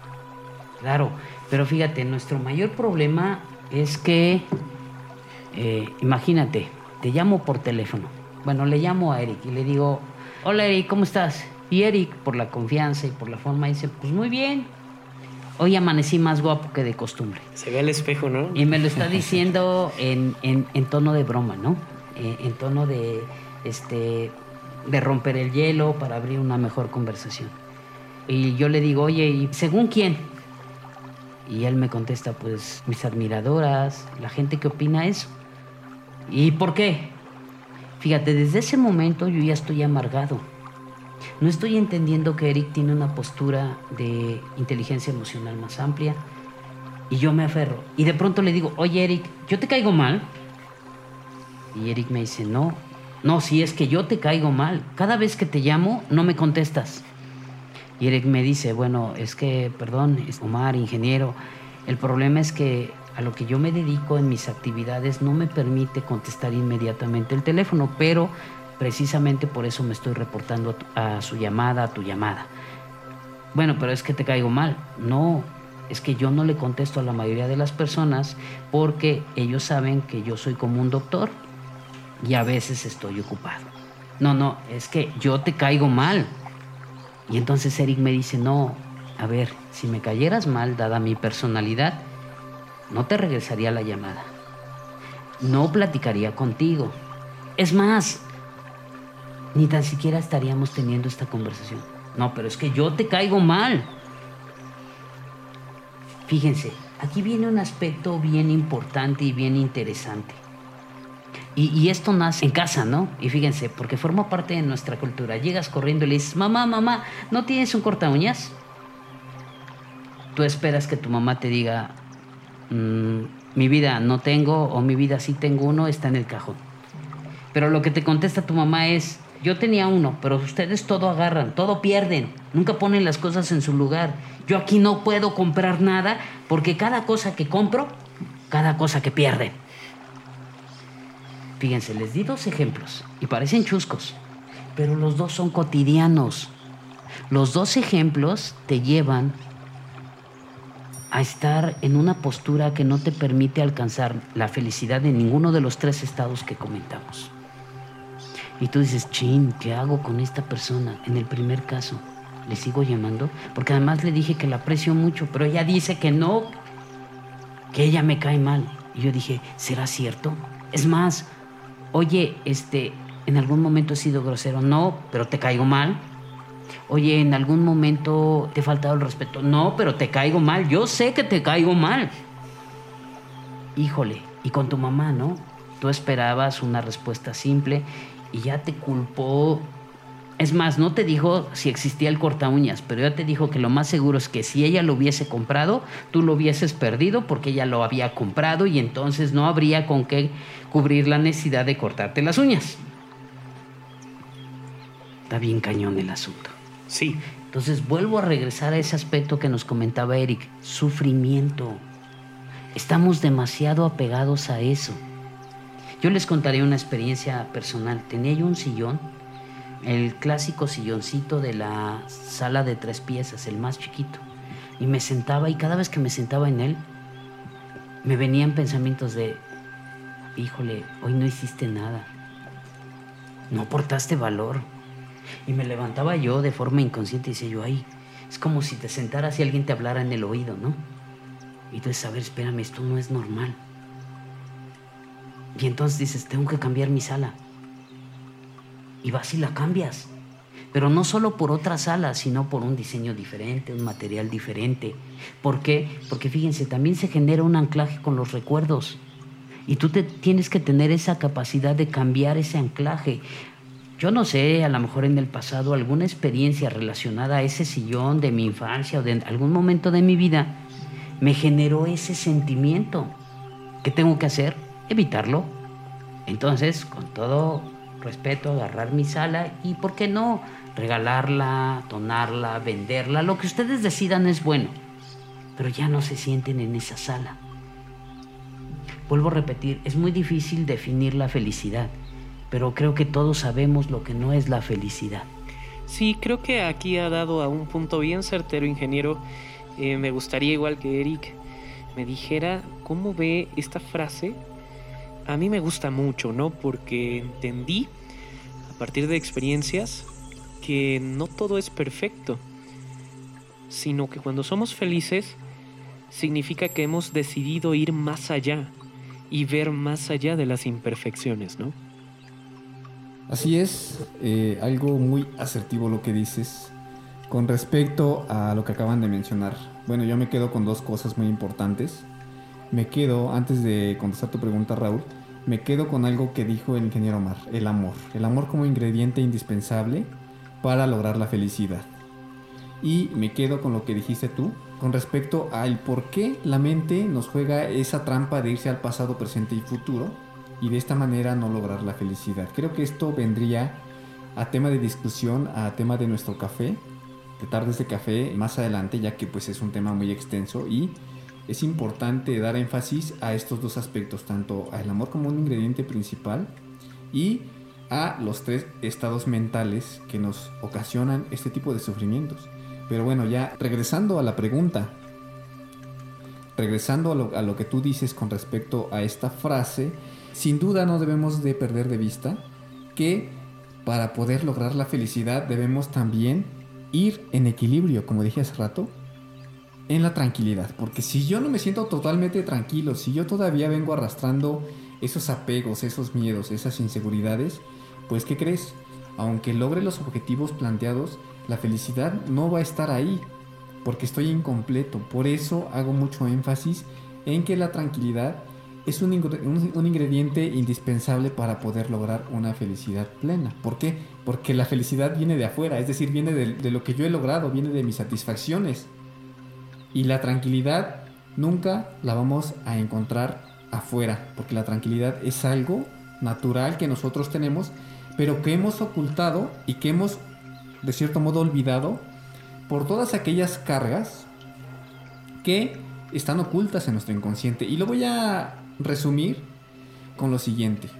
[SPEAKER 2] Claro, pero fíjate, nuestro mayor problema es que, eh, imagínate, te llamo por teléfono. Bueno, le llamo a Eric y le digo, hola Eric, ¿cómo estás? Y Eric, por la confianza y por la forma, dice, pues muy bien. Hoy amanecí más guapo que de costumbre.
[SPEAKER 3] Se ve al espejo, ¿no?
[SPEAKER 2] Y me lo está [laughs] diciendo en, tono de broma, ¿no? Eh, en tono de, este, de romper el hielo para abrir una mejor conversación. Y yo le digo, oye, ¿y según quién? Y él me contesta, pues mis admiradoras, la gente que opina eso. ¿Y por qué? Fíjate, desde ese momento yo ya estoy amargado. No estoy entendiendo que Eric tiene una postura de inteligencia emocional más amplia y yo me aferro. Y de pronto le digo, oye Eric, ¿yo te caigo mal? Y Eric me dice, no, no, si es que yo te caigo mal. Cada vez que te llamo, no me contestas. Y Eric me dice, bueno, es que, perdón, Omar, ingeniero, el problema es que a lo que yo me dedico en mis actividades no me permite contestar inmediatamente el teléfono, pero precisamente por eso me estoy reportando a, su llamada, a tu llamada. Bueno, pero es que te caigo mal. No, es que yo no le contesto a la mayoría de las personas porque ellos saben que yo soy como un doctor y a veces estoy ocupado. No, no, es que yo te caigo mal. Y entonces Eric me dice, no, a ver, si me cayeras mal, dada mi personalidad, no te regresaría la llamada. No platicaría contigo. Es más, ni tan siquiera estaríamos teniendo esta conversación. No, pero es que yo te caigo mal. Fíjense, aquí viene un aspecto bien importante y bien interesante. Y, esto nace en casa, ¿no? Y fíjense, porque forma parte de nuestra cultura. Llegas corriendo y le dices, mamá, mamá, ¿no tienes un corta uñas? Tú esperas que tu mamá te diga, mm, mi vida no tengo o mi vida sí tengo uno, está en el cajón. Pero lo que te contesta tu mamá es, yo tenía uno, pero ustedes todo agarran, todo pierden, nunca ponen las cosas en su lugar. Yo aquí no puedo comprar nada porque cada cosa que compro, cada cosa que pierden. Fíjense, les di dos ejemplos y parecen chuscos, pero los dos son cotidianos. Los dos ejemplos te llevan a estar en una postura que no te permite alcanzar la felicidad en ninguno de los tres estados que comentamos. Y tú dices, chin, ¿qué hago con esta persona? En el primer caso, ¿le sigo llamando? Porque además le dije que la aprecio mucho, pero ella dice que no, que ella me cae mal. Y yo dije, ¿será cierto? Es más, oye, este, en algún momento he sido grosero, no, pero te caigo mal. Oye, en algún momento te he faltado el respeto, no, pero te caigo mal, yo sé que te caigo mal. Híjole, y con tu mamá, ¿no? Tú esperabas una respuesta simple y ya te culpó. Es más, no te dijo si existía el corta uñas, pero ya te dijo que lo más seguro es que si ella lo hubiese comprado, tú lo hubieses perdido porque ella lo había comprado y entonces no habría con qué cubrir la necesidad de cortarte las uñas. Está bien cañón el asunto.
[SPEAKER 3] Sí.
[SPEAKER 2] Entonces vuelvo a regresar a ese aspecto que nos comentaba Eric, sufrimiento. Estamos demasiado apegados a eso. Yo les contaré una experiencia personal. Tenía yo un sillón, el clásico silloncito de la sala de tres piezas, el más chiquito. Y me sentaba y cada vez que me sentaba en él, me venían pensamientos de, híjole, hoy no hiciste nada. No aportaste valor. Y me levantaba yo de forma inconsciente y decía yo, ay, es como si te sentaras y alguien te hablara en el oído, ¿no? Y dices, a ver, espérame, esto no es normal. Y entonces dices, tengo que cambiar mi sala. Y vas y la cambias. Pero no solo por otra sala, sino por un diseño diferente, un material diferente. ¿Por qué? Porque fíjense, también se genera un anclaje con los recuerdos. Y tú te, tienes que tener esa capacidad de cambiar ese anclaje. Yo no sé, a lo mejor en el pasado alguna experiencia relacionada a ese sillón de mi infancia o de algún momento de mi vida me generó ese sentimiento. ¿Qué tengo que hacer? evitarlo. Entonces, con todo respeto, agarrar mi sala y, ¿por qué no? Regalarla, donarla, venderla, lo que ustedes decidan es bueno. Pero ya no se sienten en esa sala. Vuelvo a repetir, es muy difícil definir la felicidad, pero creo que todos sabemos lo que no es la felicidad.
[SPEAKER 3] Sí, creo que aquí ha dado a un punto bien certero, ingeniero. Eh, me gustaría, igual que Eric, me dijera cómo ve esta frase a mí me gusta mucho, ¿no? Porque entendí partir de experiencias que no todo es perfecto, sino que cuando somos felices significa que hemos decidido ir más allá y ver más allá de las imperfecciones, ¿no?
[SPEAKER 4] Así es, eh, algo muy asertivo lo que dices. Con respecto a lo que acaban de mencionar, bueno, yo me quedo con dos cosas muy importantes me quedo, antes de contestar tu pregunta Raúl, me quedo con algo que dijo el ingeniero Omar, el amor. El amor como ingrediente indispensable para lograr la felicidad. Y me quedo con lo que dijiste tú, con respecto al por qué la mente nos juega esa trampa de irse al pasado, presente y futuro y de esta manera no lograr la felicidad. Creo que esto vendría a tema de discusión, a tema de nuestro café, de tardes de café más adelante, ya que pues es un tema muy extenso y es importante dar énfasis a estos dos aspectos, tanto al amor como un ingrediente principal y a los tres estados mentales que nos ocasionan este tipo de sufrimientos. Pero bueno, ya regresando a la pregunta, regresando a lo, que tú dices con respecto a esta frase, sin duda no debemos de perder de vista que para poder lograr la felicidad debemos también ir en equilibrio, como dije hace rato, en la tranquilidad. Porque si yo no me siento totalmente tranquilo, si yo todavía vengo arrastrando esos apegos, esos miedos, esas inseguridades, pues ¿qué crees? aunque logre los objetivos planteados, la felicidad no va a estar ahí, porque estoy incompleto. Por eso hago mucho énfasis en que la tranquilidad es un, ingrediente indispensable para poder lograr una felicidad plena. ¿Por qué? Porque la felicidad viene de afuera, es decir, viene de, de lo que yo he logrado, viene de mis satisfacciones. Y la tranquilidad nunca la vamos a encontrar afuera, porque la tranquilidad es algo natural que nosotros tenemos, pero que hemos ocultado y que hemos, de cierto modo, olvidado por todas aquellas cargas que están ocultas en nuestro inconsciente. Y lo voy a resumir con lo siguiente.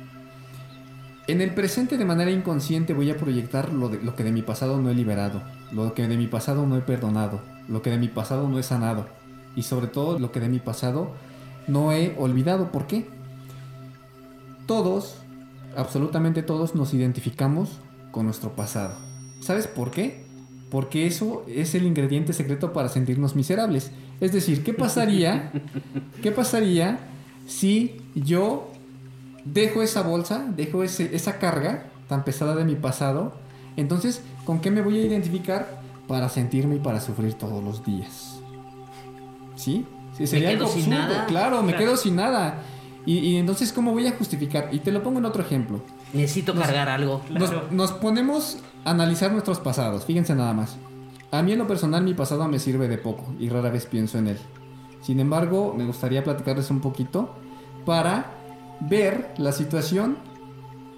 [SPEAKER 4] En el presente de manera inconsciente voy a proyectar lo, de, que de mi pasado no he liberado, lo que de mi pasado no he perdonado, lo que de mi pasado no he sanado y sobre todo lo que de mi pasado no he olvidado. ¿Por qué? Todos, absolutamente todos nos identificamos con nuestro pasado. ¿Sabes por qué? Porque eso es el ingrediente secreto para sentirnos miserables. Es decir, ¿qué pasaría? [laughs] ¿Qué pasaría si yo dejo esa bolsa, dejo esa carga tan pesada de mi pasado? Entonces, ¿con qué me voy a identificar para sentirme y para sufrir todos los días? ¿Sí?
[SPEAKER 2] sería algo sin nada.
[SPEAKER 4] Claro, me quedo sin nada. Y, entonces, ¿cómo voy a justificar? Y te lo pongo en otro ejemplo.
[SPEAKER 2] Necesito cargar algo.
[SPEAKER 4] nos, ponemos a analizar nuestros pasados. Fíjense nada más. A mí en lo personal mi pasado me sirve de poco y rara vez pienso en él. Sin embargo, me gustaría platicarles un poquito para ver la situación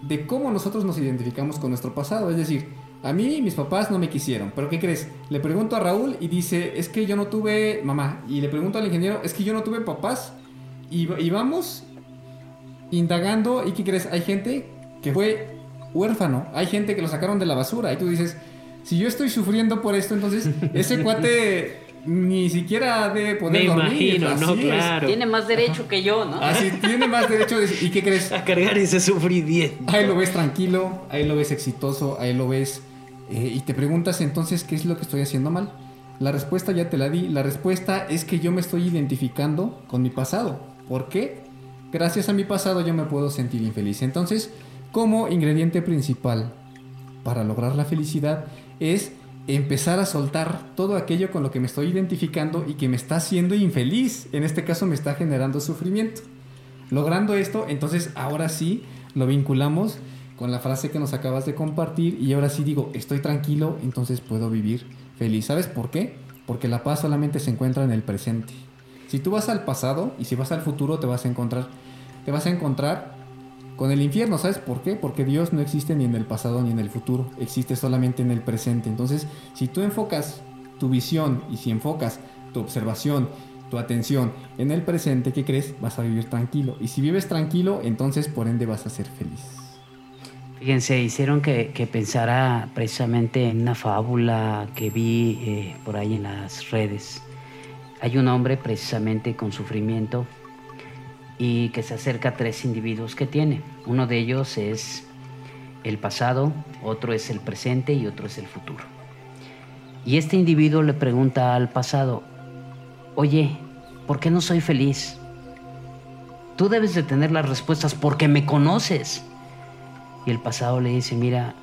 [SPEAKER 4] de cómo nosotros nos identificamos con nuestro pasado. Es decir, a mí mis papás no me quisieron, pero ¿qué crees? Le pregunto a Raúl y dice, es que yo no tuve mamá. Y le pregunto al ingeniero, es que yo no tuve papás. Y, y vamos indagando y ¿qué crees? Hay gente que fue huérfano, hay gente que lo sacaron de la basura. Y tú dices, si yo estoy sufriendo por esto, entonces ese [laughs] cuate ni siquiera de poder
[SPEAKER 2] Me imagino, no, claro. Tiene más derecho que yo, ¿no?
[SPEAKER 4] Así, tiene más derecho. De, ¿Y qué crees?
[SPEAKER 3] A cargar ese sufrimiento.
[SPEAKER 4] Ahí lo ves tranquilo, ahí lo ves exitoso, ahí lo ves eh, y te preguntas entonces qué es lo que estoy haciendo mal. La respuesta ya te la di. La respuesta es que yo me estoy identificando con mi pasado. ¿Por qué? Gracias a mi pasado yo me puedo sentir infeliz. Entonces, como ingrediente principal para lograr la felicidad es empezar a soltar todo aquello con lo que me estoy identificando y que me está haciendo infeliz. En este caso me está generando sufrimiento. Logrando esto, entonces ahora sí lo vinculamos con la frase que nos acabas de compartir y ahora sí digo, estoy tranquilo, entonces puedo vivir feliz. ¿Sabes por qué? Porque la paz solamente se encuentra en el presente. Si tú vas al pasado y si vas al futuro te vas a encontrar te vas a encontrar con el infierno, ¿sabes por qué? Porque Dios no existe ni en el pasado ni en el futuro, existe solamente en el presente. Entonces, si tú enfocas tu visión y si enfocas tu observación, tu atención en el presente, ¿qué crees? Vas a vivir tranquilo. Y si vives tranquilo, entonces por ende vas a ser feliz.
[SPEAKER 2] Fíjense, hicieron que, pensara precisamente en una fábula que vi eh, por ahí en las redes. Hay un hombre precisamente con sufrimiento y que se acerca a tres individuos que tiene. Uno de ellos es el pasado, otro es el presente y otro es el futuro. Y este individuo le pregunta al pasado, oye, ¿por qué no soy feliz? Tú debes de tener las respuestas porque me conoces. Y el pasado le dice, mira,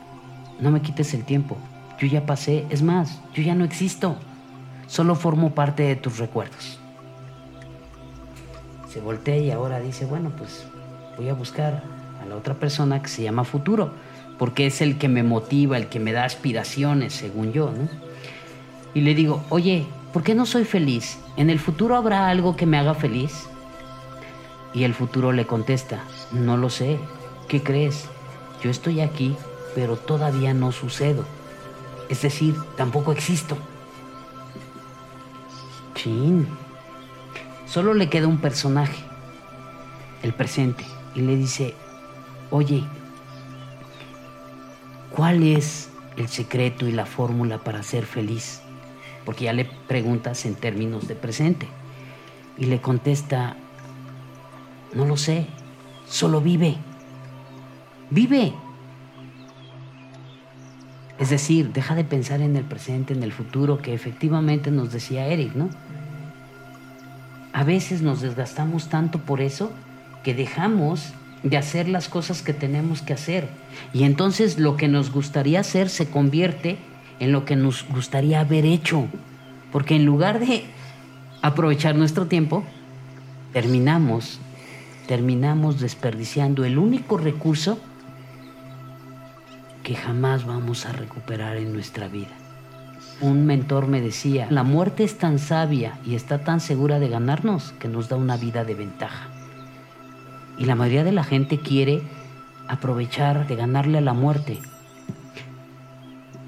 [SPEAKER 2] no me quites el tiempo. Yo ya pasé, es más, yo ya no existo. Solo formo parte de tus recuerdos. Se voltea y ahora dice, bueno, pues voy a buscar a la otra persona que se llama futuro, porque es el que me motiva, el que me da aspiraciones, según yo, ¿no? Y le digo, oye, ¿por qué no soy feliz? ¿En el futuro habrá algo que me haga feliz? Y el futuro le contesta, no lo sé, ¿qué crees? Yo estoy aquí, pero todavía no sucedo. Es decir, tampoco existo. Chin. Solo le queda un personaje, el presente, y le dice, oye, ¿cuál es el secreto y la fórmula para ser feliz? Porque ya le preguntas en términos de presente. Y le contesta, no lo sé, solo vive. Vive. Es decir, deja de pensar en el presente, en el futuro, que efectivamente nos decía Eric, ¿no? A veces nos desgastamos tanto por eso que dejamos de hacer las cosas que tenemos que hacer. Y entonces lo que nos gustaría hacer se convierte en lo que nos gustaría haber hecho. Porque en lugar de aprovechar nuestro tiempo, terminamos, terminamos desperdiciando el único recurso que jamás vamos a recuperar en nuestra vida. Un mentor me decía, la muerte es tan sabia y está tan segura de ganarnos que nos da una vida de ventaja. Y la mayoría de la gente quiere aprovechar de ganarle a la muerte.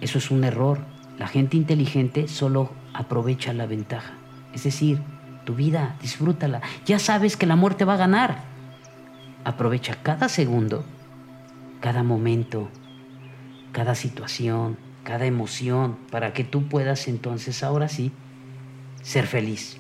[SPEAKER 2] Eso es un error. La gente inteligente solo aprovecha la ventaja. Es decir, tu vida, disfrútala. Ya sabes que la muerte va a ganar. Aprovecha cada segundo, cada momento, cada situación, cada emoción, para que tú puedas entonces ahora sí ser feliz.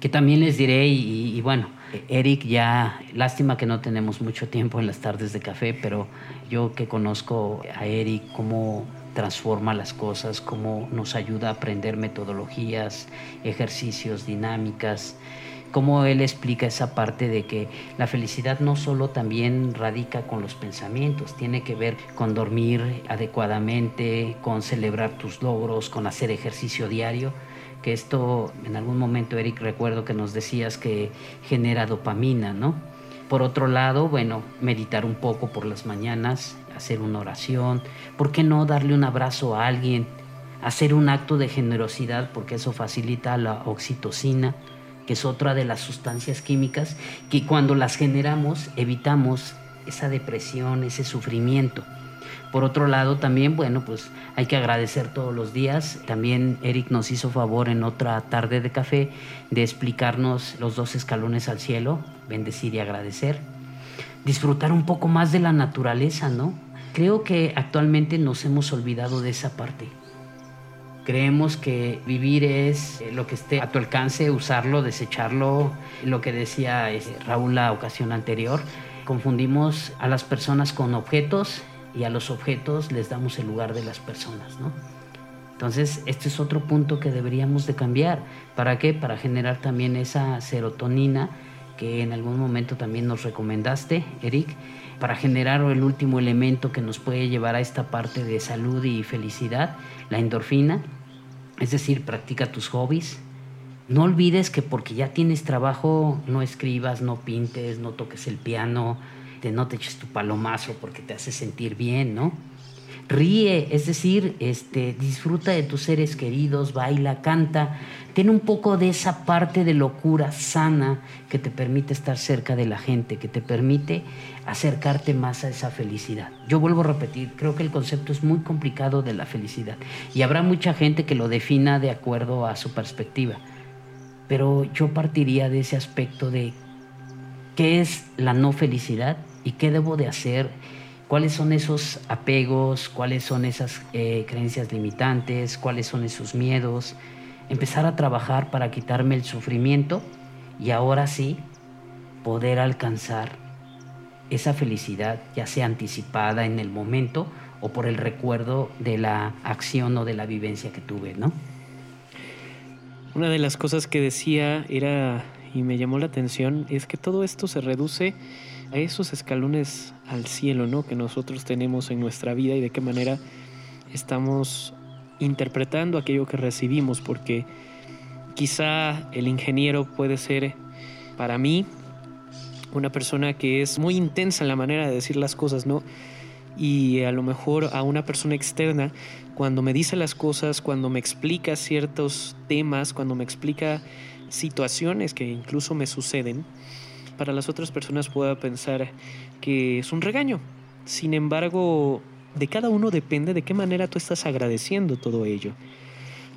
[SPEAKER 2] Que también les diré, y, bueno, Eric ya, lástima que no tenemos mucho tiempo en las tardes de café, pero yo que conozco a Eric, cómo transforma las cosas, cómo nos ayuda a aprender metodologías, ejercicios, dinámicas, cómo él explica esa parte de que la felicidad no solo también radica con los pensamientos, tiene que ver con dormir adecuadamente, con celebrar tus logros, con hacer ejercicio diario que esto en algún momento, Eric, recuerdo que nos decías que genera dopamina, ¿no? Por otro lado, bueno, meditar un poco por las mañanas, hacer una oración, ¿por qué no darle un abrazo a alguien? Hacer un acto de generosidad porque eso facilita la oxitocina, es otra de las sustancias químicas que cuando las generamos evitamos esa depresión, ese sufrimiento. Por otro lado, también, bueno, pues hay que agradecer todos los días. También Eric nos hizo favor en otra tarde de café de explicarnos los dos escalones al cielo, bendecir y agradecer. Disfrutar un poco más de la naturaleza, ¿no? Creo que actualmente nos hemos olvidado de esa parte. Creemos que vivir es lo que esté a tu alcance, usarlo, desecharlo, lo que decía Raúl la ocasión anterior. Confundimos a las personas con objetos y a los objetos les damos el lugar de las personas, ¿no? Entonces, este es otro punto que deberíamos de cambiar. ¿Para qué? Para generar también esa serotonina que en algún momento también nos recomendaste, Eric, para generar el último elemento que nos puede llevar a esta parte de salud y felicidad, la endorfina. Es decir, practica tus hobbies. No olvides que porque ya tienes trabajo, no escribas, no pintes, no toques el piano, no te eches tu palomazo porque te hace sentir bien, ¿no? Ríe, es decir, este, disfruta de tus seres queridos, baila, canta, ten un poco de esa parte de locura sana que te permite estar cerca de la gente, que te permite acercarte más a esa felicidad. Yo vuelvo a repetir, creo que el concepto es muy complicado de la felicidad y habrá mucha gente que lo defina de acuerdo a su perspectiva, pero yo partiría de ese aspecto de qué es la no felicidad y qué debo de hacer, cuáles son esos apegos, cuáles son esas eh, creencias limitantes, cuáles son esos miedos, empezar a trabajar para quitarme el sufrimiento y ahora sí poder alcanzar esa felicidad, ya sea anticipada en el momento o por el recuerdo de la acción o de la vivencia que tuve, ¿no?
[SPEAKER 3] Una de las cosas que decía era, y me llamó la atención, es que todo esto se reduce a esos escalones al cielo, ¿no? Que nosotros tenemos en nuestra vida y de qué manera estamos interpretando aquello que recibimos, porque quizá el ingeniero puede ser para mí una persona que es muy intensa en la manera de decir las cosas, ¿no? Y a lo mejor a una persona externa, cuando me dice las cosas, cuando me explica ciertos temas, cuando me explica situaciones que incluso me suceden, para las otras personas pueda pensar que es un regaño. Sin embargo, de cada uno depende de qué manera tú estás agradeciendo todo ello.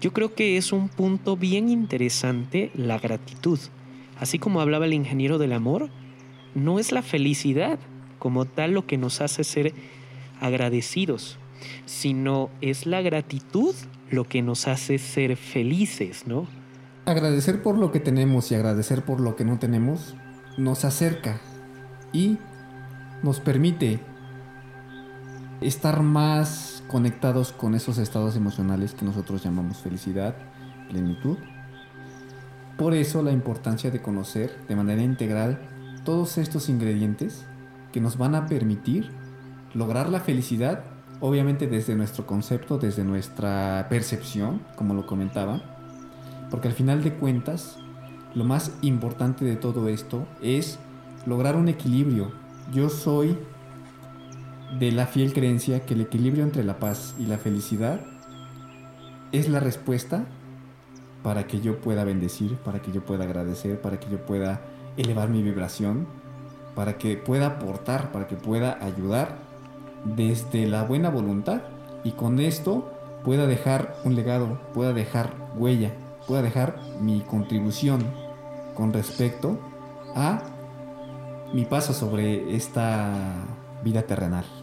[SPEAKER 3] Yo creo que es un punto bien interesante la gratitud. Así como hablaba el ingeniero del amor, no es la felicidad como tal lo que nos hace ser agradecidos, sino es la gratitud lo que nos hace ser felices, ¿no?
[SPEAKER 4] Agradecer por lo que tenemos y agradecer por lo que no tenemos nos acerca y nos permite estar más conectados con esos estados emocionales que nosotros llamamos felicidad, plenitud. Por eso la importancia de conocer de manera integral todos estos ingredientes que nos van a permitir lograr la felicidad, obviamente desde nuestro concepto, desde nuestra percepción, como lo comentaba, porque al final de cuentas, lo más importante de todo esto es lograr un equilibrio. Yo soy de la fiel creencia que el equilibrio entre la paz y la felicidad es la respuesta para que yo pueda bendecir, para que yo pueda agradecer, para que yo pueda elevar mi vibración, para que pueda aportar, para que pueda ayudar desde la buena voluntad y con esto pueda dejar un legado, pueda dejar huella, pueda dejar mi contribución con respecto a mi paso sobre esta vida terrenal.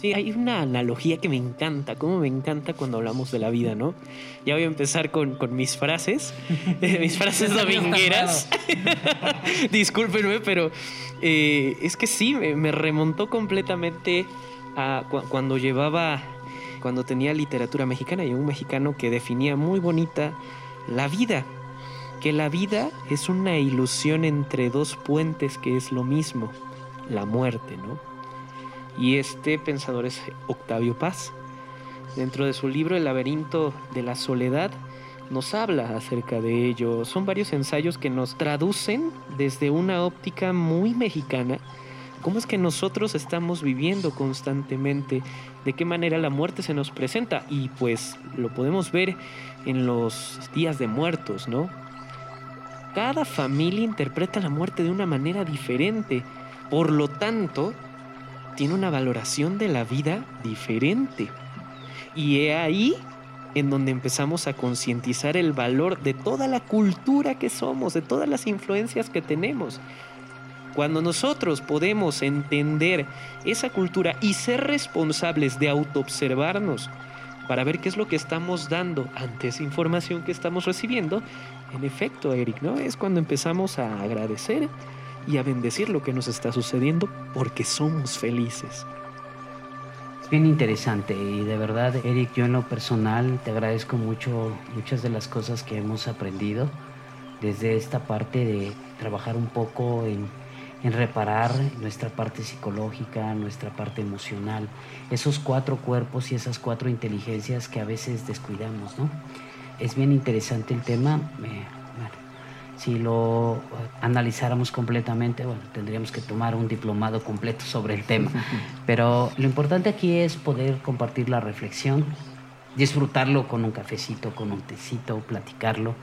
[SPEAKER 3] Sí, hay una analogía que me encanta, como me encanta cuando hablamos de la vida, ¿no? Ya voy a empezar con, mis frases, [laughs] mis frases domingueras. [laughs] Discúlpenme, pero eh, es que sí, me, remontó completamente a cuando llevaba, cuando tenía literatura mexicana y un mexicano que definía muy bonita la vida, que la vida es una ilusión entre dos puentes que es lo mismo, la muerte, ¿no? Y este pensador es Octavio Paz. Dentro de su libro El laberinto de la soledad nos habla acerca de ello. Son varios ensayos que nos traducen desde una óptica muy mexicana cómo es que nosotros estamos viviendo constantemente, de qué manera la muerte se nos presenta y pues lo podemos ver en los días de muertos, ¿no? Cada familia interpreta la muerte de una manera diferente, por lo tanto, tiene una valoración de la vida diferente. Y es ahí en donde empezamos a concientizar el valor de toda la cultura que somos, de todas las influencias que tenemos. Cuando nosotros podemos entender esa cultura y ser responsables de autoobservarnos para ver qué es lo que estamos dando ante esa información que estamos recibiendo, en efecto, Eric, ¿no? Es cuando empezamos a agradecer y a bendecir lo que nos está sucediendo porque somos felices.
[SPEAKER 2] Es bien interesante y de verdad, Eric, yo en lo personal te agradezco mucho muchas de las cosas que hemos aprendido desde esta parte de trabajar un poco en, en reparar nuestra parte psicológica, nuestra parte emocional, esos cuatro cuerpos y esas cuatro inteligencias que a veces descuidamos, ¿no? Es bien interesante el tema. Si lo analizáramos completamente, bueno, tendríamos que tomar un diplomado completo sobre el tema. [laughs] Pero lo importante aquí es poder compartir la reflexión, disfrutarlo con un cafecito, con un tecito, platicarlo.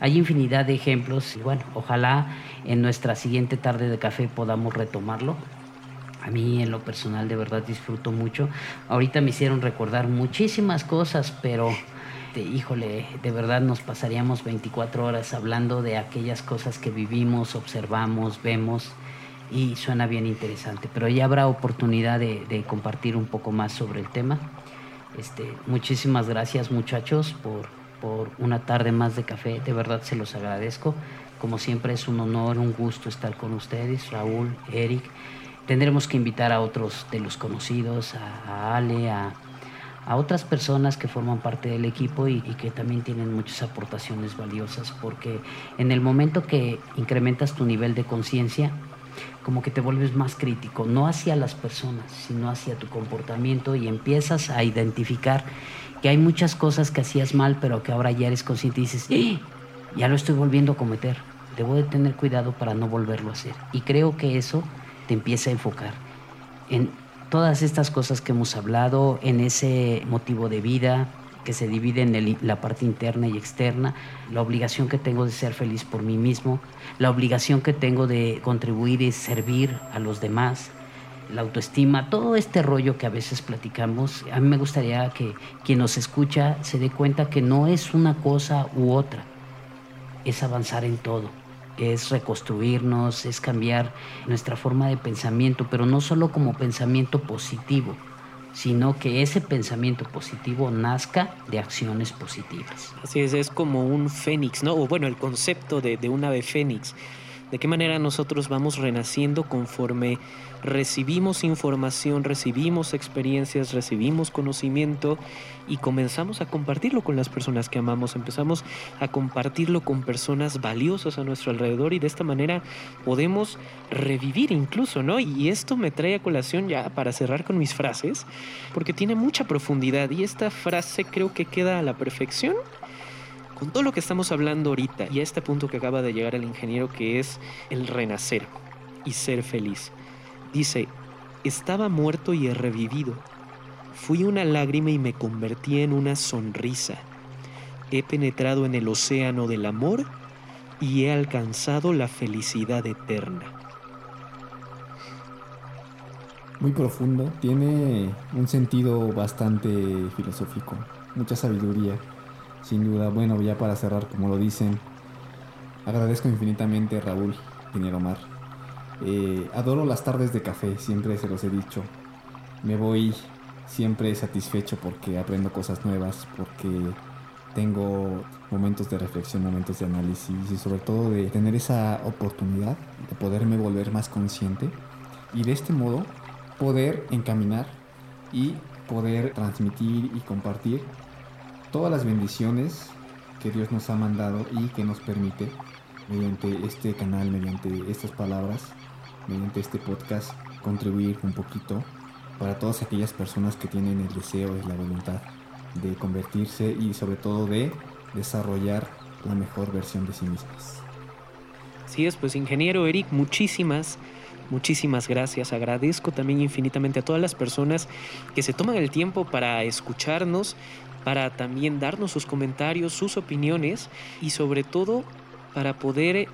[SPEAKER 2] Hay infinidad de ejemplos y bueno, ojalá en nuestra siguiente tarde de café podamos retomarlo. A mí en lo personal de verdad disfruto mucho. Ahorita me hicieron recordar muchísimas cosas, pero este, híjole, de verdad nos pasaríamos 24 horas hablando de aquellas cosas que vivimos, observamos, vemos y suena bien interesante. Pero ya habrá oportunidad de, compartir un poco más sobre el tema. Este, muchísimas gracias muchachos por, por una tarde más de café, de verdad se los agradezco. Como siempre es un honor, un gusto estar con ustedes, Raúl, Eric. Tendremos que invitar a otros de los conocidos, a Ale, a, a otras personas que forman parte del equipo y, que también tienen muchas aportaciones valiosas, porque en el momento que incrementas tu nivel de conciencia, como que te vuelves más crítico, no hacia las personas, sino hacia tu comportamiento y empiezas a identificar que hay muchas cosas que hacías mal, pero que ahora ya eres consciente y dices, ¡Eh! ya lo estoy volviendo a cometer, debo de tener cuidado para no volverlo a hacer. Y creo que eso te empieza a enfocar en todas estas cosas que hemos hablado, en ese motivo de vida que se divide en la parte interna y externa, la obligación que tengo de ser feliz por mí mismo, la obligación que tengo de contribuir y servir a los demás, la autoestima, todo este rollo que a veces platicamos, a mí me gustaría que quien nos escucha se dé cuenta que no es una cosa u otra, es avanzar en todo es reconstruirnos, es cambiar nuestra forma de pensamiento, pero no solo como pensamiento positivo, sino que ese pensamiento positivo nazca de acciones positivas.
[SPEAKER 3] Así es, es como un fénix, ¿no? O bueno, el concepto de, de un ave fénix de qué manera nosotros vamos renaciendo conforme recibimos información, recibimos experiencias, recibimos conocimiento y comenzamos a compartirlo con las personas que amamos, empezamos a compartirlo con personas valiosas a nuestro alrededor y de esta manera podemos revivir incluso, ¿no? Y esto me trae a colación ya para cerrar con mis frases, porque tiene mucha profundidad y esta frase creo que queda a la perfección con todo lo que estamos hablando ahorita y a este punto que acaba de llegar el ingeniero que es el renacer y ser feliz. Dice, estaba muerto y he revivido. Fui una lágrima y me convertí en una sonrisa. He penetrado en el océano del amor y he alcanzado la felicidad eterna.
[SPEAKER 4] Muy profundo, tiene un sentido bastante filosófico, mucha sabiduría sin duda, bueno, ya para cerrar, como lo dicen, agradezco infinitamente a Raúl Pinero Mar. Eh, adoro las tardes de café, siempre se los he dicho. Me voy siempre satisfecho porque aprendo cosas nuevas, porque tengo momentos de reflexión, momentos de análisis y sobre todo de tener esa oportunidad de poderme volver más consciente y de este modo poder encaminar y poder transmitir y compartir todas las bendiciones que Dios nos ha mandado y que nos permite mediante este canal, mediante estas palabras, mediante este podcast, contribuir un poquito para todas aquellas personas que tienen el deseo y la voluntad de convertirse y sobre todo de desarrollar la mejor versión de sí mismas.
[SPEAKER 3] Así es, pues ingeniero Eric, muchísimas, muchísimas gracias. Agradezco también infinitamente a todas las personas que se toman el tiempo para escucharnos para también darnos sus comentarios, sus opiniones y sobre todo para poder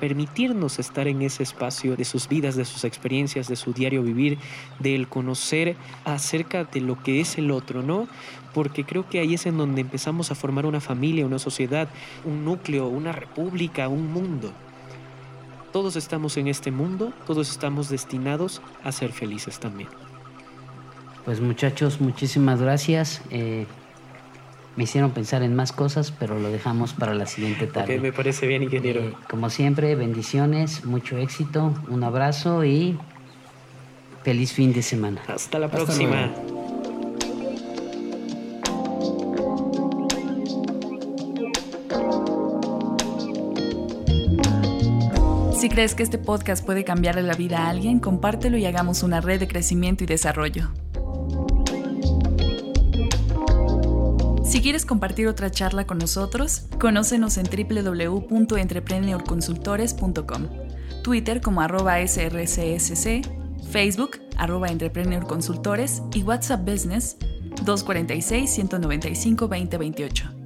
[SPEAKER 3] permitirnos estar en ese espacio de sus vidas, de sus experiencias, de su diario vivir, del conocer acerca de lo que es el otro, ¿no? Porque creo que ahí es en donde empezamos a formar una familia, una sociedad, un núcleo, una república, un mundo. Todos estamos en este mundo, todos estamos destinados a ser felices también.
[SPEAKER 2] Pues muchachos, muchísimas gracias. Eh, me hicieron pensar en más cosas, pero lo dejamos para la siguiente tarde.
[SPEAKER 3] me parece bien, ingeniero. Eh,
[SPEAKER 2] como siempre, bendiciones, mucho éxito, un abrazo y feliz fin de semana.
[SPEAKER 3] Hasta la próxima.
[SPEAKER 1] Si crees que este podcast puede cambiarle la vida a alguien, compártelo y hagamos una red de crecimiento y desarrollo. Si quieres compartir otra charla con nosotros, conócenos en www.entrepreneurconsultores.com, Twitter como arroba srcsc, Facebook arroba entrepreneurconsultores y WhatsApp Business 246 195 2028.